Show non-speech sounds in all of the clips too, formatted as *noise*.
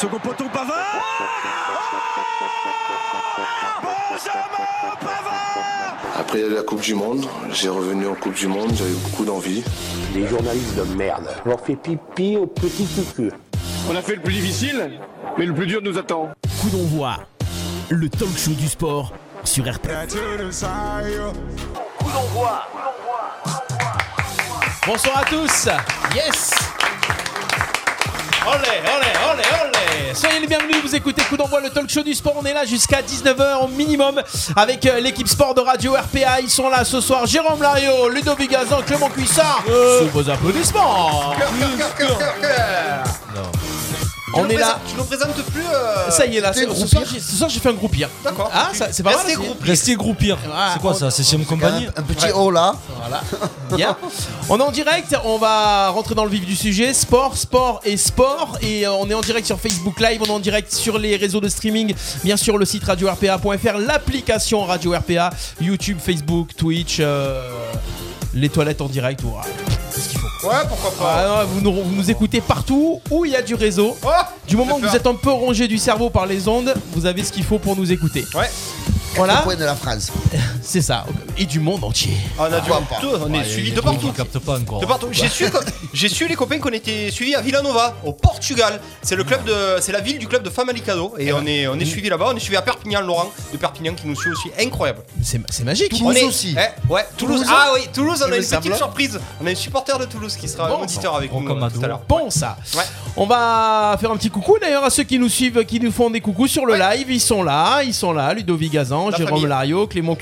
Second poteau Pavard Benjamin Pavard Après la Coupe du Monde, j'ai revenu en Coupe du Monde, j'avais beaucoup d'envie. Les journalistes de merde. On leur fait pipi au petit cucu. On a fait le plus difficile, mais le plus dur nous attend. Coup d'envoi, le talk show du sport sur RPA. Bonsoir à tous. Yes. Olé, olé, olé, olé. Soyez les bienvenus, vous écoutez Coup d'envoi, le talk show du sport. On est là jusqu'à 19h au minimum avec euh, l'équipe sport de Radio RPA. Ils sont là ce soir. Jérôme Lario, Ludovic Gazan, Clément Cuissard. Sous vos applaudissements. On est là. Tu nous présentes plus. euh, Ça y est là, ce, soir, j'ai- ce soir j'ai fait un groupir. D'accord. Ah, ça- c'est pas mal. Restez groupir. Ah, c'est quoi on- ça C'est Siam Compagnie Un petit haut là. Voilà. *laughs* Bien. On est en direct, on va rentrer dans le vif du sujet. Sport, sport et sport. Et euh, on est en direct sur Facebook Live, on est en direct sur les réseaux de streaming, bien sûr le site radio-rpa.fr, l'application Radio RPA, YouTube, Facebook, Twitch, euh, les toilettes en direct. voilà. Ouais, pourquoi pas. Ah, vous, nous, vous nous écoutez partout où il y a du réseau. Oh Du moment que vous êtes un peu rongé du cerveau par les ondes, vous avez ce qu'il faut pour nous écouter. Ouais. Voilà, Point de la France. *laughs* c'est ça. Et du monde entier. On a du Pourquoi pas. tout, on est suivi de partout. qui captent pas encore. De partout. J'ai su, *laughs* j'ai su les copains qu'on était suivis à Villanova, au Portugal. C'est le club de, c'est la ville du club de Famalicão et on est, on est suivi là-bas. On est suivi à Perpignan, Laurent de Perpignan qui nous suit aussi, incroyable. C'est c'est magique. Toulouse on est, aussi. Eh, ouais, Toulouse. Toulouse. Ah oui, Toulouse. On a une petite surprise. On a une supporter de Toulouse qui sera Bon, auditeur avec bon, nous euh, tout à l'heure. Bon ça. Ouais. On va faire un petit coucou d'ailleurs à ceux qui nous suivent, qui nous font des coucous sur le live. Ils sont là, ils sont là. Ludovic Gazan, La Jérôme famille. Lario, Clément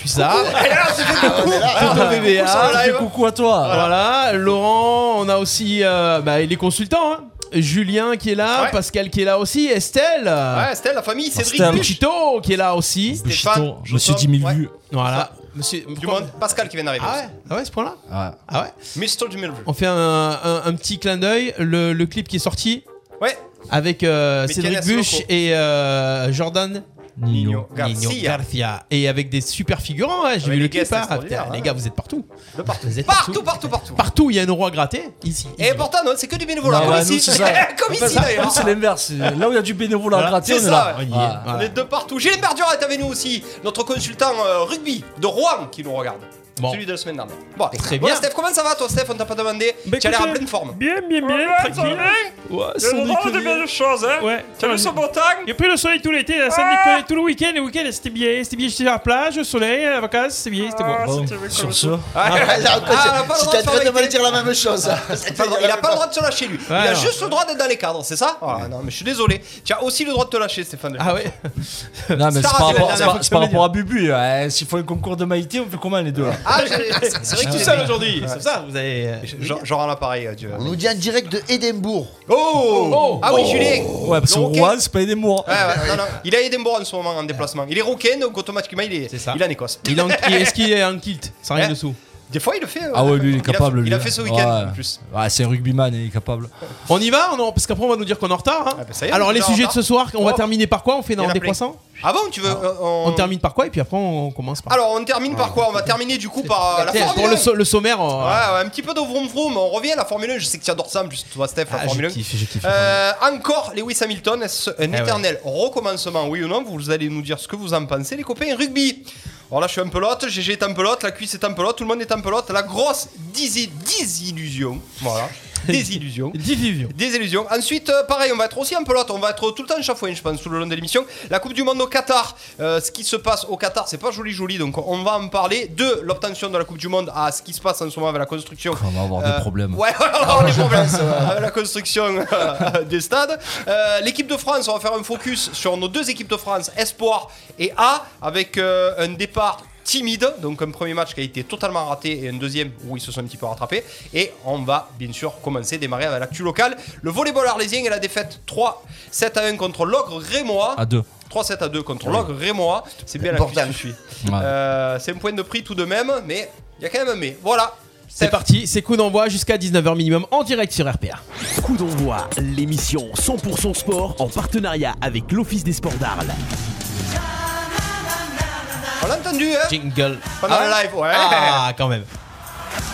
fait coucou. À toi. Voilà, Laurent, on a aussi euh, bah, les consultants. hein. Julien qui est là, Ouais. Pascal qui est là aussi, Estelle, Ouais, Estelle, la famille, Cédric Estelle. Buch. Chito qui est là aussi. Stéphane, Buchito, Monsieur Jossam, 10 000 ouais. vues. Voilà. Monsieur, Du monde, Pascal qui vient d'arriver. Ah ouais, ah ouais, ce point-là. Ah ouais Mr. 10 000 vues. On fait un, un- un petit clin d'œil. Le, le clip qui est sorti Ouais. avec euh, Cédric Buch locaux. et euh, Jordan Nino. Garcia. Nino Garcia. Et avec des super figurants, ouais, j'ai vu le clip. hein. extraordinaires, Putain, hein. Les gars, vous êtes partout. De partout. Vous êtes Partout, partout, partout. Partout, il y a un euro à gratter. Ici. Et pourtant, non, c'est que du bénévolat. Non, comme ici. nous, c'est ça. *laughs* comme ici d'ailleurs. c'est l'inverse. Là où il y a du bénévolat C'est on est là. est. On est de partout. Gilles Berdurat est avec nous aussi, notre consultant euh, rugby de Rouen qui nous regarde. Bon. Celui de la semaine dernière. Bon, Très Bon, bien. Steph, comment ça va toi, Steph On t'a pas demandé. Bah, tu as l'air en pleine forme. Bien, bien, bien, tranquille. Ouais, Il y a drôle de belles choses, hein. Ouais. T'as vu ce beau temps Il y a pris le soleil tout l'été, là, sans Ah. déconner, tout le week-end. Le week-end, c'était bien. C'était bien, j'étais à la plage, le soleil, les vacances, c'était bien, c'était Ah, bon. Bon, sur ce, Ah, là, ah, on a pas le droit J'étais de en train de me dire la même chose. Droit- Il a pas le droit de se lâcher lui. il a Ouais, juste le droit d'être dans les cadres, c'est ça Voilà, Non, mais je suis désolé. Tu as aussi le droit de te lâcher, Stéphane. Ah ouais non, mais c'est par la rapport, tu à Bubu. hein. S'il faut un concours de Maïté, on fait comment les deux là Ah, *laughs* c'est vrai tout qu'il seul aujourd'hui. C'est ça, vous avez. Genre, genre un appareil, euh, Dieu. On nous dit en direct de Édimbourg. Oh, Ah oui, Julien Ouais, parce que. Rouen, c'est pas mois. Ouais, ouais, non, non. Il est à Edinburgh en ce moment en déplacement. Il est roquin, donc automatiquement il est, C'est ça. il est en Écosse. Il il- Est-ce qu'il est en kilt Sans rien Hein dessous. Des fois il le fait. euh, Ah ouais, lui, il est a capable. Il a lui. fait ce week-end Ouais. en plus. Ouais, c'est un rugbyman, il est capable. On y va Non, parce qu'après on va nous dire qu'on est en retard. hein. Ah bah est, Alors les sujets de ce soir, on va Oh. terminer par quoi On fait Il dans a des plein. Ah bon, tu veux. euh, On termine par quoi Et puis après on commence par. Alors on termine par quoi? On va terminer du coup par euh, la Formule pour le, 1. so- le sommaire. on- Ouais, ouais, un petit peu de vroom vroom. On revient à la Formule 1. Je sais que tu adores ça en plus, toi Steph, la Ah, Formule je 1. kiffe, je kiffe. Euh, encore Lewis Hamilton, est-ce un Eh ouais. éternel recommencement, oui ou non? Vous allez nous dire ce que vous en pensez, les copains. Rugby. Alors là, je suis un pelote, GG est en pelote, la cuisse est en pelote, tout le monde est en pelote. La grosse disi- désillusion. *laughs* Voilà. Désillusion. Division. Des illusions. Ensuite, euh, pareil, on va être aussi en pelote. On va être tout le temps en chafouin, je pense, tout le long de l'émission. La Coupe du Monde au Qatar. Euh, ce qui se passe au Qatar, c'est pas joli, joli. Donc, on va en parler. De l'obtention de la Coupe du Monde à ce qui se passe en ce moment avec la construction. *laughs* On va avoir Euh, des problèmes. Ouais, on va avoir des problèmes avec la construction euh, des stades. Euh, L'équipe de France, on va faire un focus sur nos deux équipes de France, Espoir et A, avec euh, un départ timide, donc un premier match qui a été totalement raté et un deuxième où ils se sont un petit peu rattrapés. Et on va bien sûr commencer, démarrer avec l'actu locale. Le volleyball arlésien et la défaite 3-7 à 1 contre l'ogre rémois. À deux. 3-7 à 2 contre l'ogre rémois. C'est bien la je suis. Ouais. Euh, c'est un point de prix tout de même, mais il y a quand même un mais. Voilà. C'est parti, c'est coup d'envoi jusqu'à 19h minimum en direct sur RPA. Coup d'envoi, l'émission 100% sport en partenariat avec l'Office des sports d'Arles. L'a entendu, hein Jingle. Pendant Ah le live, ouais. Ah, quand même.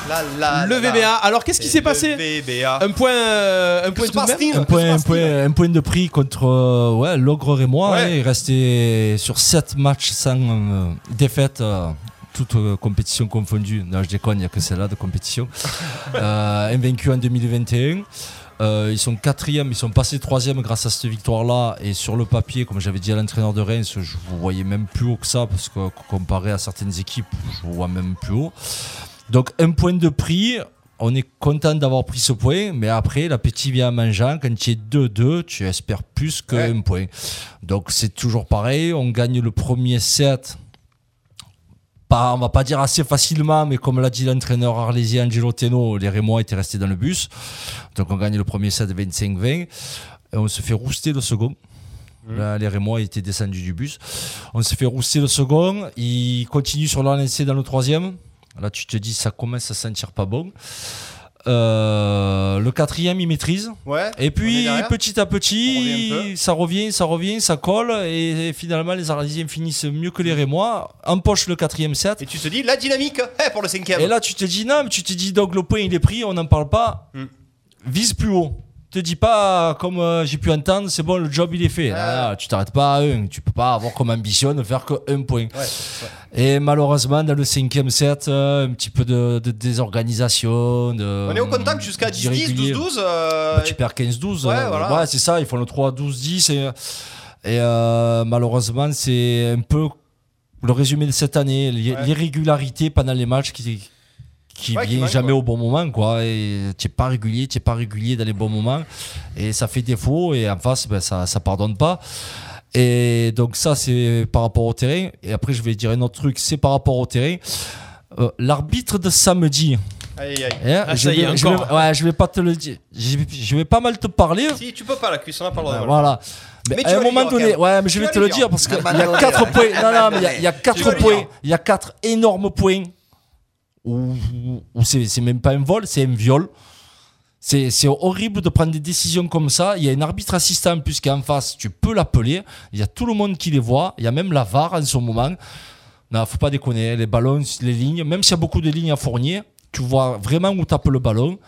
La, la, Le la. VBA. Alors, qu'est-ce qui s'est le passé VBA. Un point, euh, un point tout de même. passe-t-il Un Que point, se un, passe-t-il point, un point de prix contre euh, ouais, l'Ogre et moi. Ouais. il restait sur 7 matchs sans euh, défaite. euh, toutes euh, compétitions confondues. Non, je déconne, il n'y a que celle-là de compétition. *laughs* euh, invaincu en 2021. Euh, ils sont quatrième, ils sont passés troisième grâce à cette victoire-là. Et sur le papier, comme j'avais dit à l'entraîneur de Reims, je vous voyais même plus haut que ça parce que comparé à certaines équipes, je vous vois même plus haut. Donc un point de prix. On est content d'avoir pris ce point, mais après, l'appétit vient en mangeant. Quand tu es 2-2, tu espères plus qu'un point. Donc c'est toujours pareil. On gagne le premier set. Pas, on va pas dire assez facilement, mais comme l'a dit l'entraîneur arlésien Angelo Teno, les Rémois étaient restés dans le bus. Donc on gagne le premier set 25-20. Et on se fait rouster le second. Là, les Rémois étaient descendus du bus. On se fait rouster le second. Il continue sur le lancé dans le troisième. Là, tu te dis, ça commence à sentir pas bon. Euh, le quatrième, il maîtrise. Ouais. Et puis, petit à revient petit, ça revient, ça revient, ça colle. Et finalement, les Arlésiens finissent mieux que les Rémois. Empoche le quatrième set. Et tu te dis, la dynamique eh, pour le cinquième. Et là, tu te dis, non, mais tu te dis, donc le point, il est pris, on n'en parle pas. Hmm. Vise plus haut. Te dis pas, comme euh, j'ai pu entendre, c'est bon, le job, il est fait. Ah, tu t'arrêtes pas à un. Tu peux pas avoir comme ambition de faire que un point. Et malheureusement, dans le cinquième set, euh, un petit peu de, de désorganisation. De, On est au contact jusqu'à 10-10, d'irrégulier. 12-12. euh, Bah, tu perds 15-12. Ouais, euh, voilà. ouais, c'est ça, ils font le 3-12-10. Et, et euh, malheureusement, c'est un peu le résumé de cette année. L'irrégularité pendant les matchs qui, qui Ouais, vient jamais au bon moment. Quoi. Et tu n'es pas régulier, tu n'es pas régulier dans les bons moments. Et ça fait défaut. Et en face, ben, ça ne pardonne pas. Et donc ça, c'est par rapport au terrain. Et après, je vais dire un autre truc, c'est par rapport au terrain. Euh, L'arbitre de samedi, Aïe, aïe. eh, Ah, je, ça est, vais, je, vais, ouais, je vais pas te le dire. Je vais, je vais pas mal te parler. Si, tu peux pas, la cuisse, on n'a pas le droit. Voilà. Mais, à un moment donné, ouais, mais Tu je vais te le dire. parce qu'il y a 4 non, points. Non, non, mais il y a- il y a vas 4 le points. Il y a 4 énormes points où c'est même pas un vol, c'est un viol. C'est horrible de prendre des décisions comme ça. Il y a un arbitre assistant en plus en face, tu peux l'appeler. Il y a tout le monde qui les voit. Il y a même la VAR en ce moment. Non, faut pas déconner. Les ballons, les lignes, même s'il y a beaucoup de lignes à fournir, tu vois vraiment où tape le ballon.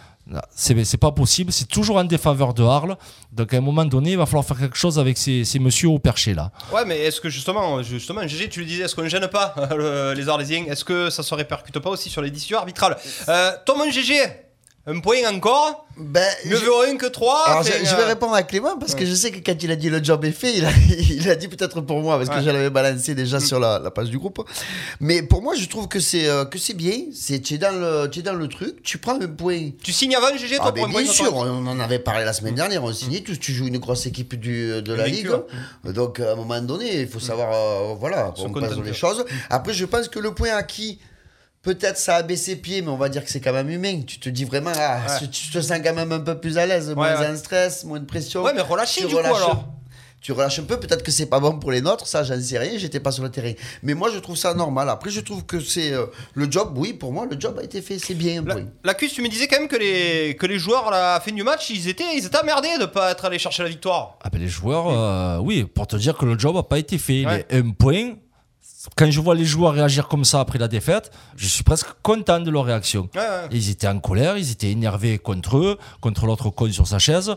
C'est pas possible. C'est toujours en défaveur de Arles. Donc à un moment donné, il va falloir faire quelque chose avec ces, messieurs au perché là. Ouais, mais est-ce que justement, justement, GG, tu le disais, est-ce qu'on ne gêne pas *laughs* le- les Arlésiens? Est-ce que ça se répercute pas aussi sur les décisions arbitrales? Euh, mon GG, un point encore Ben, je- vaut un que trois Alors, enfin, je, je vais euh, répondre à Clément parce que je sais que quand il a dit le job est fait, il a, *laughs* il a dit peut-être pour moi parce que je l'avais balancé déjà sur la, la page du groupe. Mais pour moi, je trouve que c'est euh, que c'est bien. C'est tu es dans le es dans le truc, tu prends un point. Tu signes avant, GG, toi, Ah, pour ben, point bien sûr, on en avait parlé la semaine dernière. On signait tous. Tu joues une grosse équipe du, de la ligue, donc à un moment donné, il faut savoir euh, voilà, on passe les choses. Après, je pense que le point acquis. Peut-être ça a baissé pied, mais on va dire que c'est quand même humain. Tu te dis vraiment, ah, Ouais. tu te sens quand même un peu plus à l'aise, moins ouais. en stress, moins de pression. Ouais, mais relâché, Tu du coup, relâches- alors. Tu relâches un peu, peut-être que c'est pas bon pour les nôtres, ça j'en sais rien, j'étais pas sur le terrain. Mais moi je trouve ça normal. Après je trouve que c'est euh, le job, oui, pour moi le job a été fait, c'est bien. La, cuisse, tu me disais quand même que les, que les joueurs à la fin du match, ils étaient, ils étaient emmerdés de pas être allés chercher la victoire. Ah ben les joueurs, euh, oui, pour te dire que le job n'a pas été fait. Ouais. Les un point, quand je vois les joueurs réagir comme ça après la défaite, je suis presque content de leur réaction. Ouais, ouais. Ils étaient en colère, ils étaient énervés contre eux, contre l'autre con sur sa chaise.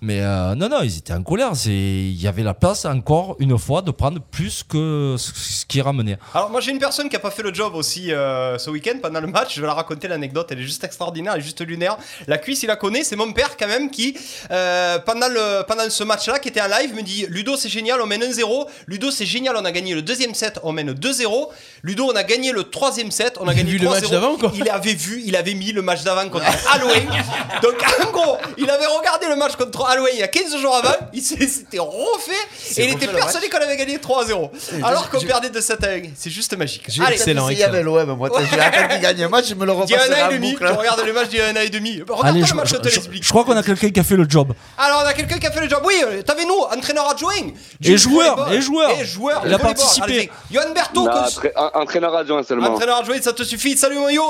Mais euh, non, non, ils étaient en colère. Il y avait la place, encore une fois, de prendre plus que ce qui est ramené. Alors moi j'ai une personne qui a pas fait le job aussi euh, ce week-end pendant le match. Je vais la raconter l'anecdote. Elle est juste extraordinaire, elle est juste lunaire. La cuisse il la connaît. C'est mon père quand même qui euh, pendant le pendant ce match-là qui était en live me dit Ludo c'est génial, on mène 1-0. Ludo c'est génial, on a gagné le deuxième set, on mène 2-0. Ludo on a gagné le troisième set, on a Il gagné vu le 3-0. match d'avant, quoi. Il avait vu, il avait mis le match d'avant contre *laughs* Halloween. Donc en gros, il avait regardé le match contre Halloween il y a 15 jours avant. Il s'était refait et il était persuadé qu'on avait gagné 3-0. Et Alors je- qu'on je- perdait de 7 à 1. C'est juste magique. J'ai Allez, excellent, peut-être essayé avec l'OM, moi. *laughs* Je attendre qu'il gagne un match, je me le il y a un an et demi. boucle. Tu regardes le match d'il y a un an et demi. Regarde le je, match, je je- te je- l'explique. je crois qu'on a quelqu'un qui a fait le job. Alors, on a quelqu'un qui a fait le job. Oui, euh, t'avais nous, entraîneur adjoint. Et joueur, et joueur. Et joueur. Il a participé. Johan Berthaud, Non, coach- entra- en- entraîneur adjoint seulement. entraîneur adjoint, ça te suffit. Salut mon yo.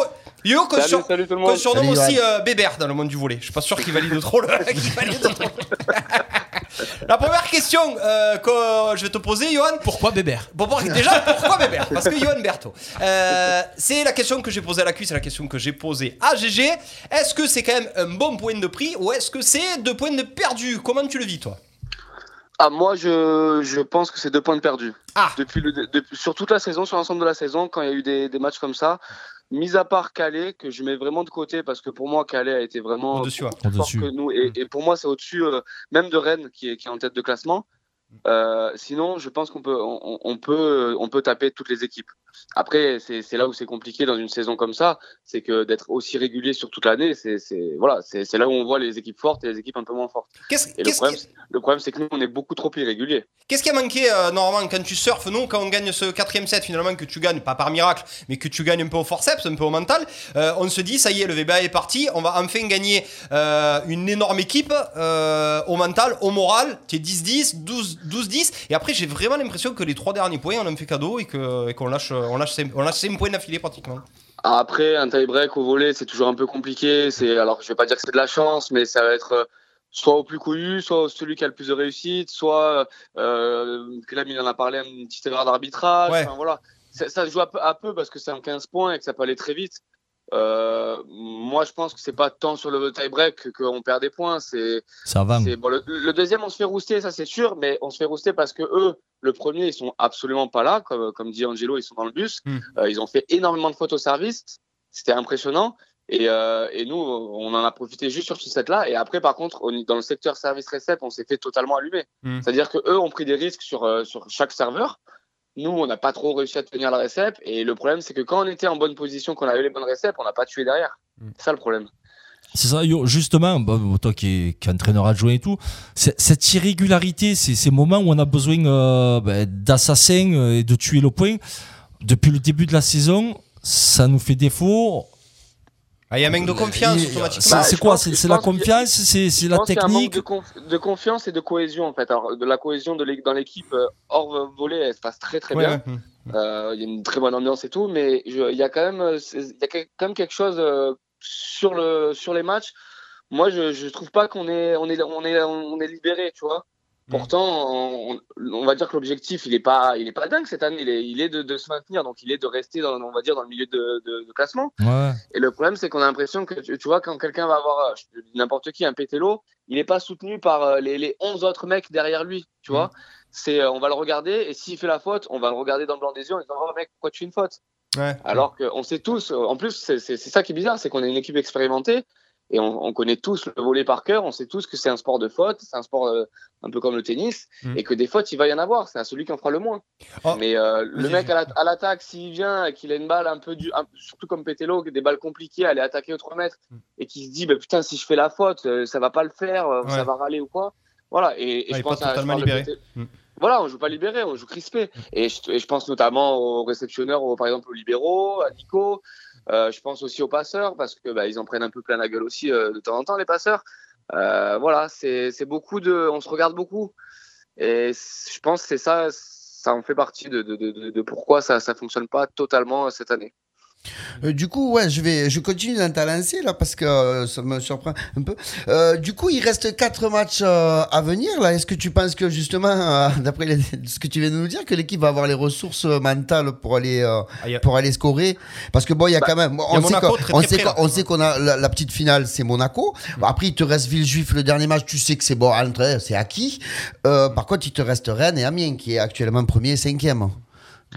Yo, qu'on Salut, sur- salut tout le qu'on monde. surnomme aussi euh, Bébert dans le monde du volet. Je suis pas sûr qu'il valide trop le. *laughs* qu'il valide trop. *laughs* La première question euh, que je vais te poser, Johan. Pourquoi Bébert? Bon, bon, déjà, pourquoi Bébert? Parce que Johan Berto. Euh, c'est la question que j'ai posée à la cuisse, c'est la question que j'ai posée à GG. Est-ce que c'est quand même un bon point de prix ou est-ce que c'est deux points de perdu? Comment tu le vis, toi? Ah, moi, je, je pense que c'est deux points de perdus. Ah. Depuis le, depuis- sur toute la saison, sur l'ensemble de la saison, quand il y a eu des, des matchs comme ça, mis à part Calais, que je mets vraiment de côté, parce que pour moi, Calais a été vraiment Au-dessus, ouais. plus fort Au-dessus. que nous. Et, et pour moi, c'est au-dessus euh, même de Rennes, qui est, qui est en tête de classement. Euh, sinon, je pense qu'on peut, on, on peut, on peut taper toutes les équipes. Après, c'est là où c'est compliqué dans une saison comme ça, c'est que d'être aussi régulier sur toute l'année, c'est voilà, c'est c'est là où on voit les équipes fortes et les équipes un peu moins fortes. Et le problème, le problème, c'est que nous, on est beaucoup trop irréguliers. qu'est-ce qui a manqué euh, normalement quand tu surfes Nous, quand on gagne ce quatrième set, finalement, que tu gagnes, pas par miracle, mais que tu gagnes un peu au forceps, un peu au mental, euh, on se dit, ça y est, le VBA est parti, on va enfin gagner euh, une énorme équipe euh, au mental, au moral. Tu es 10-10, 12 12-10. Et après, j'ai vraiment l'impression que les trois derniers points, on en fait cadeau et qu'on lâche, on lâche, cinq- on lâche 5 points d'affilée pratiquement. Après, un tie-break au volet, c'est toujours un peu compliqué. C'est alors, je vais pas dire que c'est de la chance, mais ça va être euh, soit au plus couillu, soit celui qui a le plus de réussite, soit euh, Clem, il en a parlé, une petite erreur d'arbitrage. Ouais. Enfin, voilà, ça, ça se joue à peu, à peu parce que c'est en 15 points et que ça peut aller très vite. Euh, moi, je pense que c'est pas tant sur le tie-break qu'on perd des points. C'est Ça va. bon, le, le deuxième, on se fait rouster, ça c'est sûr, mais on se fait rouster parce que eux, le premier, ils sont absolument pas là, comme, comme dit Angelo, ils sont dans le bus. Hmm. Euh, ils ont fait énormément de fautes au service, c'était impressionnant. Et, euh, et nous, on en a profité juste sur ce set-là. Et après, par contre, on- dans le secteur service-récep, on s'est fait totalement allumer. Hmm. C'est-à-dire que eux ont pris des risques sur, euh, sur chaque serveur. Nous, on n'a pas trop réussi à tenir la récep. Et le problème, c'est que quand on était en bonne position, qu'on avait les bonnes réceps, on n'a pas tué derrière. C'est ça le problème. C'est ça, justement, bah, toi qui es, qui es entraîneur adjoint et tout, cette irrégularité, ces moments où on a besoin euh, bah, d'assassins euh, et de tuer le point, depuis le début de la saison, ça nous fait défaut. Ah, il y a un manque de confiance Il- automatiquement. C'est Bah, c'est quoi C'est la confiance C'est la a un manque technique? de, conf- de confiance et de cohésion en fait. Alors, de la cohésion de dans l'équipe euh, hors volet, elle se passe très très Ouais, bien. ouais. Euh, Il y a une très bonne ambiance et tout, mais il y a quand même, euh, c'est- il y a que- quand même quelque chose euh, sur le sur les matchs. Moi, je je trouve pas qu'on est on est on est on est libéré, tu vois. Pourtant, on, on va dire que l'objectif, il est pas, il est pas dingue cette année. Il est, il est de, de se maintenir, donc il est de rester, dans, on va dire, dans le milieu de, de- de classement. Ouais. Et le problème, c'est qu'on a l'impression que, tu, tu vois, quand quelqu'un va avoir n'importe qui, un pétélo, il n'est pas soutenu par euh, les, les 11 autres mecs derrière lui, tu vois. C'est, euh, on va le regarder, et s'il fait la faute, on va le regarder dans le blanc des yeux en disant, oh mec, pourquoi tu fais une faute? Ouais. Alors qu'on sait tous, euh, en plus, c'est ça qui est bizarre, c'est qu'on est une équipe expérimentée, et on, on connaît tous le volet par cœur, on sait tous que c'est un sport de faute, c'est un sport euh, un peu comme le tennis, Mm. et que des fautes, il va y en avoir, c'est à celui qui en fera le moins. Oh. Mais euh, le mec à la- à l'attaque, s'il vient et qu'il a une balle un peu du, un- surtout comme Pételo, des balles compliquées, aller attaquer aux 3 mètres, Mm. et qui se dit, bah, putain, si je fais la faute, euh, ça va pas le faire, Ouais. ça va râler ou quoi. Voilà, et, et Ouais, il je pense à- je libéré. Mm. Voilà, on joue pas libéré, on joue crispé. Et je, et je pense notamment aux réceptionneurs, aux- par exemple aux libéraux, à Nico. Euh, je pense aussi aux passeurs parce que bah, ils en prennent un peu plein la gueule aussi euh, de temps en temps les passeurs. Euh, voilà, c'est beaucoup de, on se regarde beaucoup. Et je pense c'est ça, ça en fait partie de, pourquoi ça ça fonctionne pas totalement cette année. Euh, du coup, ouais, je vais, je continue dans ta lancée là parce que euh, ça me surprend un peu. Euh, du coup, il reste quatre matchs à venir là. Est-ce que tu penses que justement, *laughs* d'après ce que tu viens de nous dire, que l'équipe va avoir les ressources mentales pour aller, Ah, a- pour aller scorer? Parce que bon, il y a Bah, quand même, a on sait on très sait près, qu'on- là. on sait qu'on a la, la petite finale, c'est Monaco. Bon, après, il te reste Villejuif le dernier match. Tu sais que c'est bon, c'est acquis. Par contre, il te reste Rennes et Amiens qui est actuellement premier et cinquième.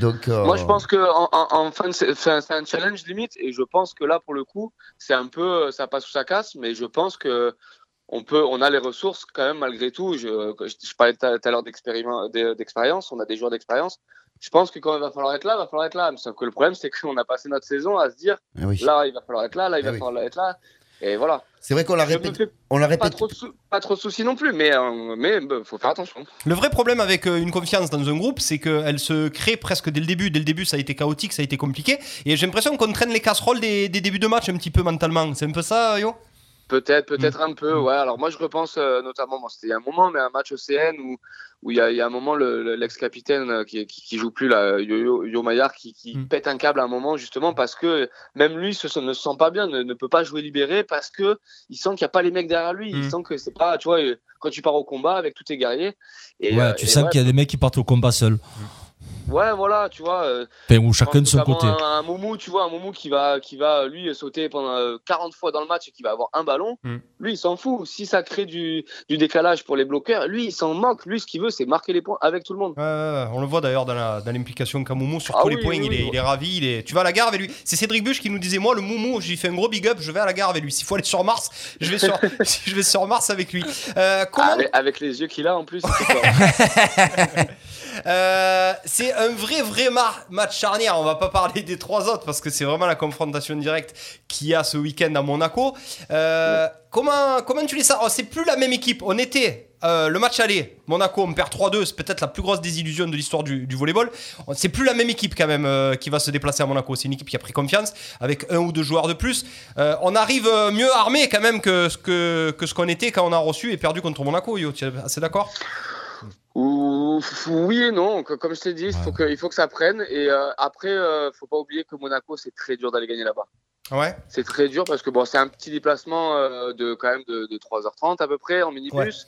Donc, euh, Moi, je pense que en, en- fin c'est un challenge limite, et je pense que là, pour le coup, c'est un peu, ça passe ou ça casse, mais je pense que on peut, on a les ressources quand même malgré tout. Je, je, je parlais tout à l'heure d'expérience, on a des joueurs d'expérience. Je pense que quand il va falloir être là, il va falloir être là. Sauf que le problème, c'est *laughs* qu'on a passé notre saison à se dire, eh oui. là, il va falloir être là, là, il Eh va oui. falloir être là, et voilà. c'est vrai qu'on l'a fais On l'a pas répété. trop, de sou- pas trop de soucis non plus, mais euh, mais bah, faut faire attention. Le vrai problème avec euh, une confiance dans un groupe, c'est qu'elle se crée presque dès le début. Dès le début, ça a été chaotique, ça a été compliqué. Et j'ai l'impression qu'on traîne les casseroles des, des débuts de match un petit peu mentalement. C'est un peu ça, Yo? Peut-être, peut-être un peu, ouais. Alors moi je repense euh, notamment, bon, c'était il y a un moment, mais un match OCN où où il y a, il y a un moment le- le- l'ex-capitaine euh, qui, qui, qui joue plus là, Yo, Yo, Yo Maillard, qui, qui pète un câble à un moment justement parce que même lui se, ne se sent pas bien, ne, ne peut pas jouer libéré parce que il sent qu'il n'y a pas les mecs derrière lui, il Mm. sent que c'est pas, tu vois, euh, quand tu pars au combat avec tous tes guerriers. Et, ouais, tu et sens ouais, qu'il y a des mecs qui partent au combat seuls. Ouais, voilà, tu vois. euh, Enfin, chacun de son côté. Un, un Moumou, tu vois, un Moumou qui va, qui va lui sauter pendant euh, 40 fois dans le match et qui va avoir un ballon. Mm. Lui, il s'en fout. Si ça crée du, du décalage pour les bloqueurs, lui, il s'en moque. Lui, ce qu'il veut, c'est marquer les points avec tout le monde. On le voit d'ailleurs dans la- dans l'implication de Kamoumou sur Ah tous oui, les points. oui, il, est, oui. il est ravi. Il est... Tu vas à la gare avec lui. C'est Cédric Buche qui nous disait Moi, le Moumou, j'ai fait un gros big up. Je vais à la gare avec lui. S'il faut aller sur Mars, je vais sur, *laughs* je vais sur Mars avec lui. Euh, comment- Avec, avec les yeux qu'il a en plus. *laughs* Euh, c'est un vrai, vrai match charnière. On va pas parler des trois autres parce que c'est vraiment la confrontation directe qu'il y a ce week-end à Monaco. Euh, comment, comment tu les sens? Oh, C'est plus la même équipe. On était. euh, le match aller, Monaco, on perd 3-2, c'est peut-être la plus grosse désillusion de l'histoire du, du volleyball. C'est plus la même équipe quand même qui va se déplacer à Monaco. C'est une équipe qui a pris confiance avec un ou deux joueurs de plus. On arrive mieux armé quand même que ce que, ce qu'on était quand on a reçu et perdu contre Monaco. Yo, tu es assez d'accord? Oui et non. Comme je t'ai dit, il faut, que, il faut que ça prenne. Et euh, après, euh, faut pas oublier que Monaco, c'est très dur d'aller gagner là-bas. Ouais. C'est très dur parce que bon, c'est un petit déplacement euh, de quand même de, de 3h30 à peu près en minibus.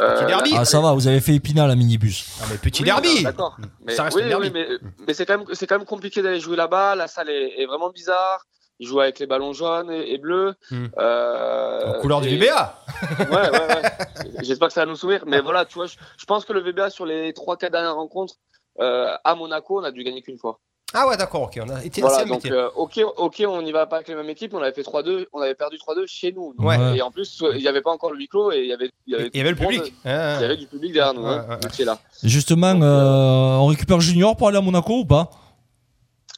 Euh, là, Ah, ça va, vous avez fait Épinal à minibus. Ah, mais petit Oui, derby non, D'accord. Mais, Ça reste oui, un derby. oui, mais, mais c'est quand même, c'est quand même compliqué d'aller jouer là-bas. La salle est, est vraiment bizarre. Ils jouent avec les ballons jaunes et, et bleus. Hmm. Euh, Aux couleurs du VBA *laughs* Ouais, ouais, ouais. J'espère que ça va nous sourire. Mais voilà, tu vois, je, je pense que le VBA sur les 3-4 dernières rencontres euh, à Monaco, on a dû gagner qu'une fois. Ah ouais, d'accord, ok. On a été Voilà, assez donc euh, ok, ok, on n'y va pas avec les mêmes équipes. On avait fait 3-2, on avait perdu 3-2 chez nous. Donc, Ouais. Et en plus, il n'y avait pas encore le huis clos et il y avait, il y avait, Il y avait le tout monde. public. Il y avait du public derrière nous. hein, Ouais, ouais, donc c'est là. Justement, euh, on récupère Junior pour aller à Monaco ou pas?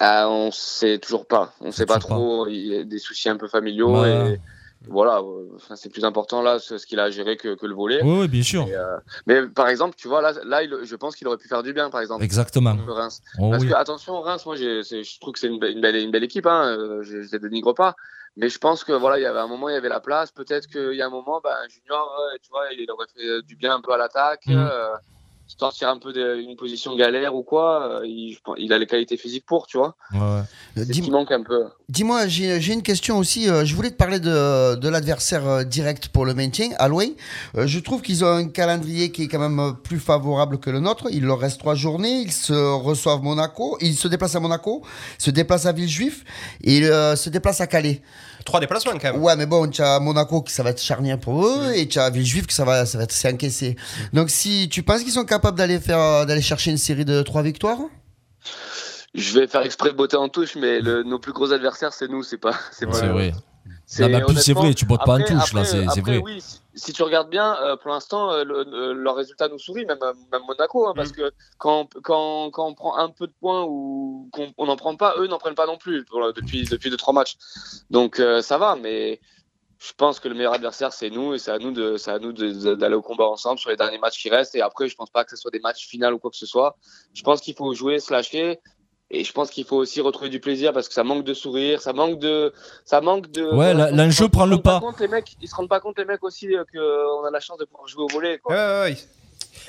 Ah, on sait toujours pas. On sait pas trop. Il y a des soucis un peu familiaux et voilà. euh, enfin, c'est plus important là ce, qu'il a à gérer que, que le volet. Oui, oui, bien sûr. Mais, euh, mais par exemple, tu vois là, là, il- je pense qu'il aurait pu faire du bien, par exemple. Exactement. Reims. Oh Parce oui. que attention, Reims, moi, je trouve que c'est une, be- une belle, une belle équipe. Hein, euh, je, les dénigre pas. Mais je pense que voilà, il y avait un moment, il y avait la place. Peut-être qu'il y a un moment, ben, Junior, euh, tu vois, il aurait fait du bien un peu à l'attaque. Euh, sortir un peu d'une position galère ou quoi. euh, il, a les qualités physiques pour, tu vois. Euh, C'est ce dis- qui manque un peu. Dis-moi, j'ai j'ai une question aussi. euh, Je voulais te parler de, de l'adversaire euh, direct pour le maintien. Euh, Je trouve qu'ils ont un calendrier qui est quand même euh, plus favorable que le nôtre. Il leur reste trois journées. Ils se reçoivent Monaco. Ils se déplacent à Monaco, se déplacent à Villejuif et euh, se déplacent à Calais. Trois déplacements quand même. Ouais, mais bon, tu as Monaco qui ça va être charnière pour eux et tu as Villejuif que ça va, ça va être c'est encaissé. Donc, si tu penses qu'ils sont capables d'aller faire, d'aller chercher une série de trois victoires Je vais faire exprès de botter en touche, mais le- nos plus gros adversaires, c'est nous, c'est pas. C'est vrai. C'est honnêtement, vrai, tu bottes pas en après- touche, là, après- c'est- vrai. Oui, si, si tu regardes bien, euh, pour l'instant, euh, le- le- leur résultat nous sourit, même, euh, même Monaco, hein, Mm. parce que quand, quand, quand on prend un peu de points ou qu'on on n'en prend pas, eux n'en prennent pas non plus pour depuis, depuis deux, trois matchs. Donc euh, ça va, mais je pense que le meilleur adversaire, c'est nous, et c'est à nous de- c'est à nous de- de- d'aller au combat ensemble sur les derniers matchs qui restent. Et après, je pense pas que ce soit des matchs finaux ou quoi que ce soit. Je pense qu'il faut jouer, se lâcher. Et je pense qu'il faut aussi retrouver du plaisir parce que ça manque de sourire, ça manque de, ça manque de. Ouais, l'enjeu prend ils se le rendent pas pas. compte, les mecs, ils se rendent pas compte les mecs aussi euh, que on a la chance de pouvoir jouer au volet. Quoi. Ouais, ouais, ouais.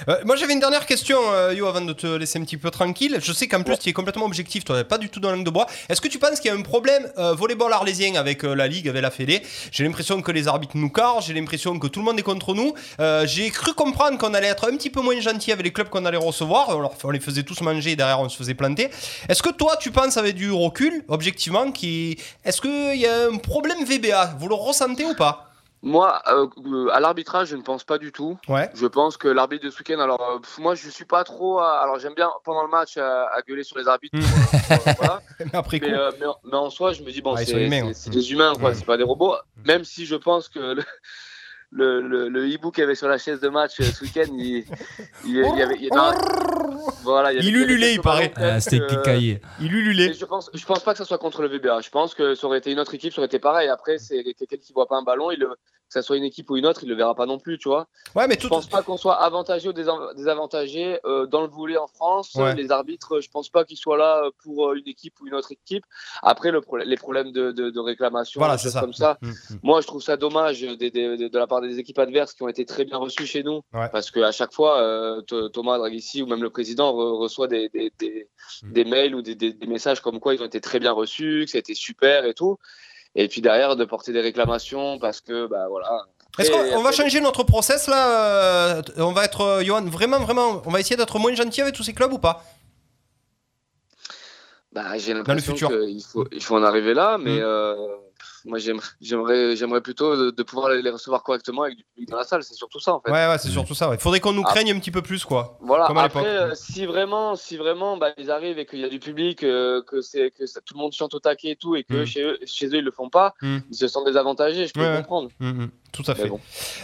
Euh, moi j'avais une dernière question, euh, Yo, avant de te laisser un petit peu tranquille. Je sais qu'en plus tu es complètement objectif, toi, pas du tout dans la langue de bois. Est-ce que tu penses qu'il y a un problème euh, volleyball arlésien avec euh, la Ligue, avec la Fédé? J'ai l'impression que les arbitres nous carrent, j'ai l'impression que tout le monde est contre nous. J'ai cru comprendre qu'on allait être un petit peu moins gentil avec les clubs qu'on allait recevoir. On, leur- on les faisait tous manger et derrière on se faisait planter. Est-ce que toi tu penses avec du recul, objectivement, qui... est-ce qu'il y a un problème VBA Vous le ressentez ou pas? Moi, euh, euh, à l'arbitrage, je ne pense pas du tout. Ouais. Je pense que l'arbitre de ce week-end, alors euh, moi, je suis pas trop. à- alors j'aime bien pendant le match à, à gueuler sur les arbitres. euh, voilà. *laughs* Mais après. Mais, euh, mais, en- mais en soi, je me dis bon, Ah, ils c'est des humains, quoi. Ouais. C'est pas des robots. Même si je pense que le le, le, le hibou qu'il y avait sur la chaise de match euh, ce week-end, il, il, il y avait. il- non, voilà, il, y avait- Il y avait ululait, il paraît. Ah, C'était cliquaillé. Il ululait. je pense, je pense pas que ce soit contre le VBA. Je pense que ça aurait été une autre équipe, ça aurait été pareil. Après, c'est quelqu'un qui voit pas un ballon, il le, que ça soit une équipe ou une autre, il le verra pas non plus, tu vois. Ouais, mais Je pense pas qu'on soit avantagé ou désav- désavantagé euh, dans le volet en France. Ouais. Les arbitres, je pense pas qu'ils soient là euh, pour euh, une équipe ou une autre équipe. Après, le les problèmes de, de, de réclamation, Voilà, c'est comme ça. Mm, mm. Moi, je trouve ça dommage des- des- des- de la part des équipes adverses qui ont été très bien reçues chez nous. Ouais. Parce qu'à chaque fois, euh, Th- Thomas Dragissi ou même le président re- reçoit des, des, Mm. mails ou des messages comme quoi ils ont été très bien reçus, que c'était super et tout. Et puis derrière, de porter des réclamations parce que, bah voilà. Est-ce qu'on on va changer notre process là euh, On va être, euh, Johan, vraiment, vraiment, on va essayer d'être moins gentil avec tous ces clubs ou pas? Bah, j'ai l'impression qu'il faut, il faut en arriver là, mais Mm. euh, moi j'aimerais, j'aimerais, plutôt de, de pouvoir les recevoir correctement avec du public dans la salle. C'est surtout ça en fait. Ouais, ouais, c'est surtout ça. Il faudrait qu'on nous Ah. craigne un petit peu plus, quoi. Voilà. Comme à Après, euh, si vraiment, si vraiment, bah, ils arrivent et qu'il y a du public, euh, que c'est que ça- tout le monde chante au taquet et tout, et que Mm. chez eux, chez eux ils le font pas, Mm. ils se sentent désavantagés. Je peux Ouais, comprendre. Mm, mm, tout à fait. bon.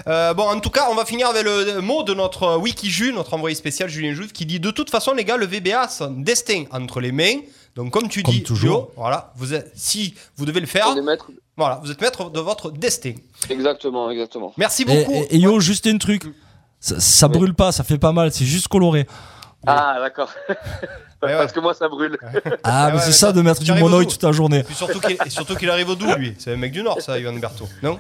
Euh, bon, en tout cas, on va finir avec le mot de notre euh, wiki Ju, notre envoyé spécial Julien Jouve, qui dit de toute façon, les gars, le VBA a son destin entre les mains. Donc, comme tu Comme dis, toujours. Yo, voilà, vous êtes, si vous devez le faire, voilà, vous êtes maître de votre destin. Exactement, exactement. Merci beaucoup. et- et yo, juste un truc. Ça, ça brûle pas, ça fait pas mal, c'est juste coloré. Ah d'accord. *laughs* Parce que moi ça brûle. Ah, mais *laughs* ouais, c'est ça de mettre du monoï toute la journée. Puis surtout qu'il et surtout qu'il arrive au doux, lui. C'est un mec du Nord, ça, Yohan Berthaud. Non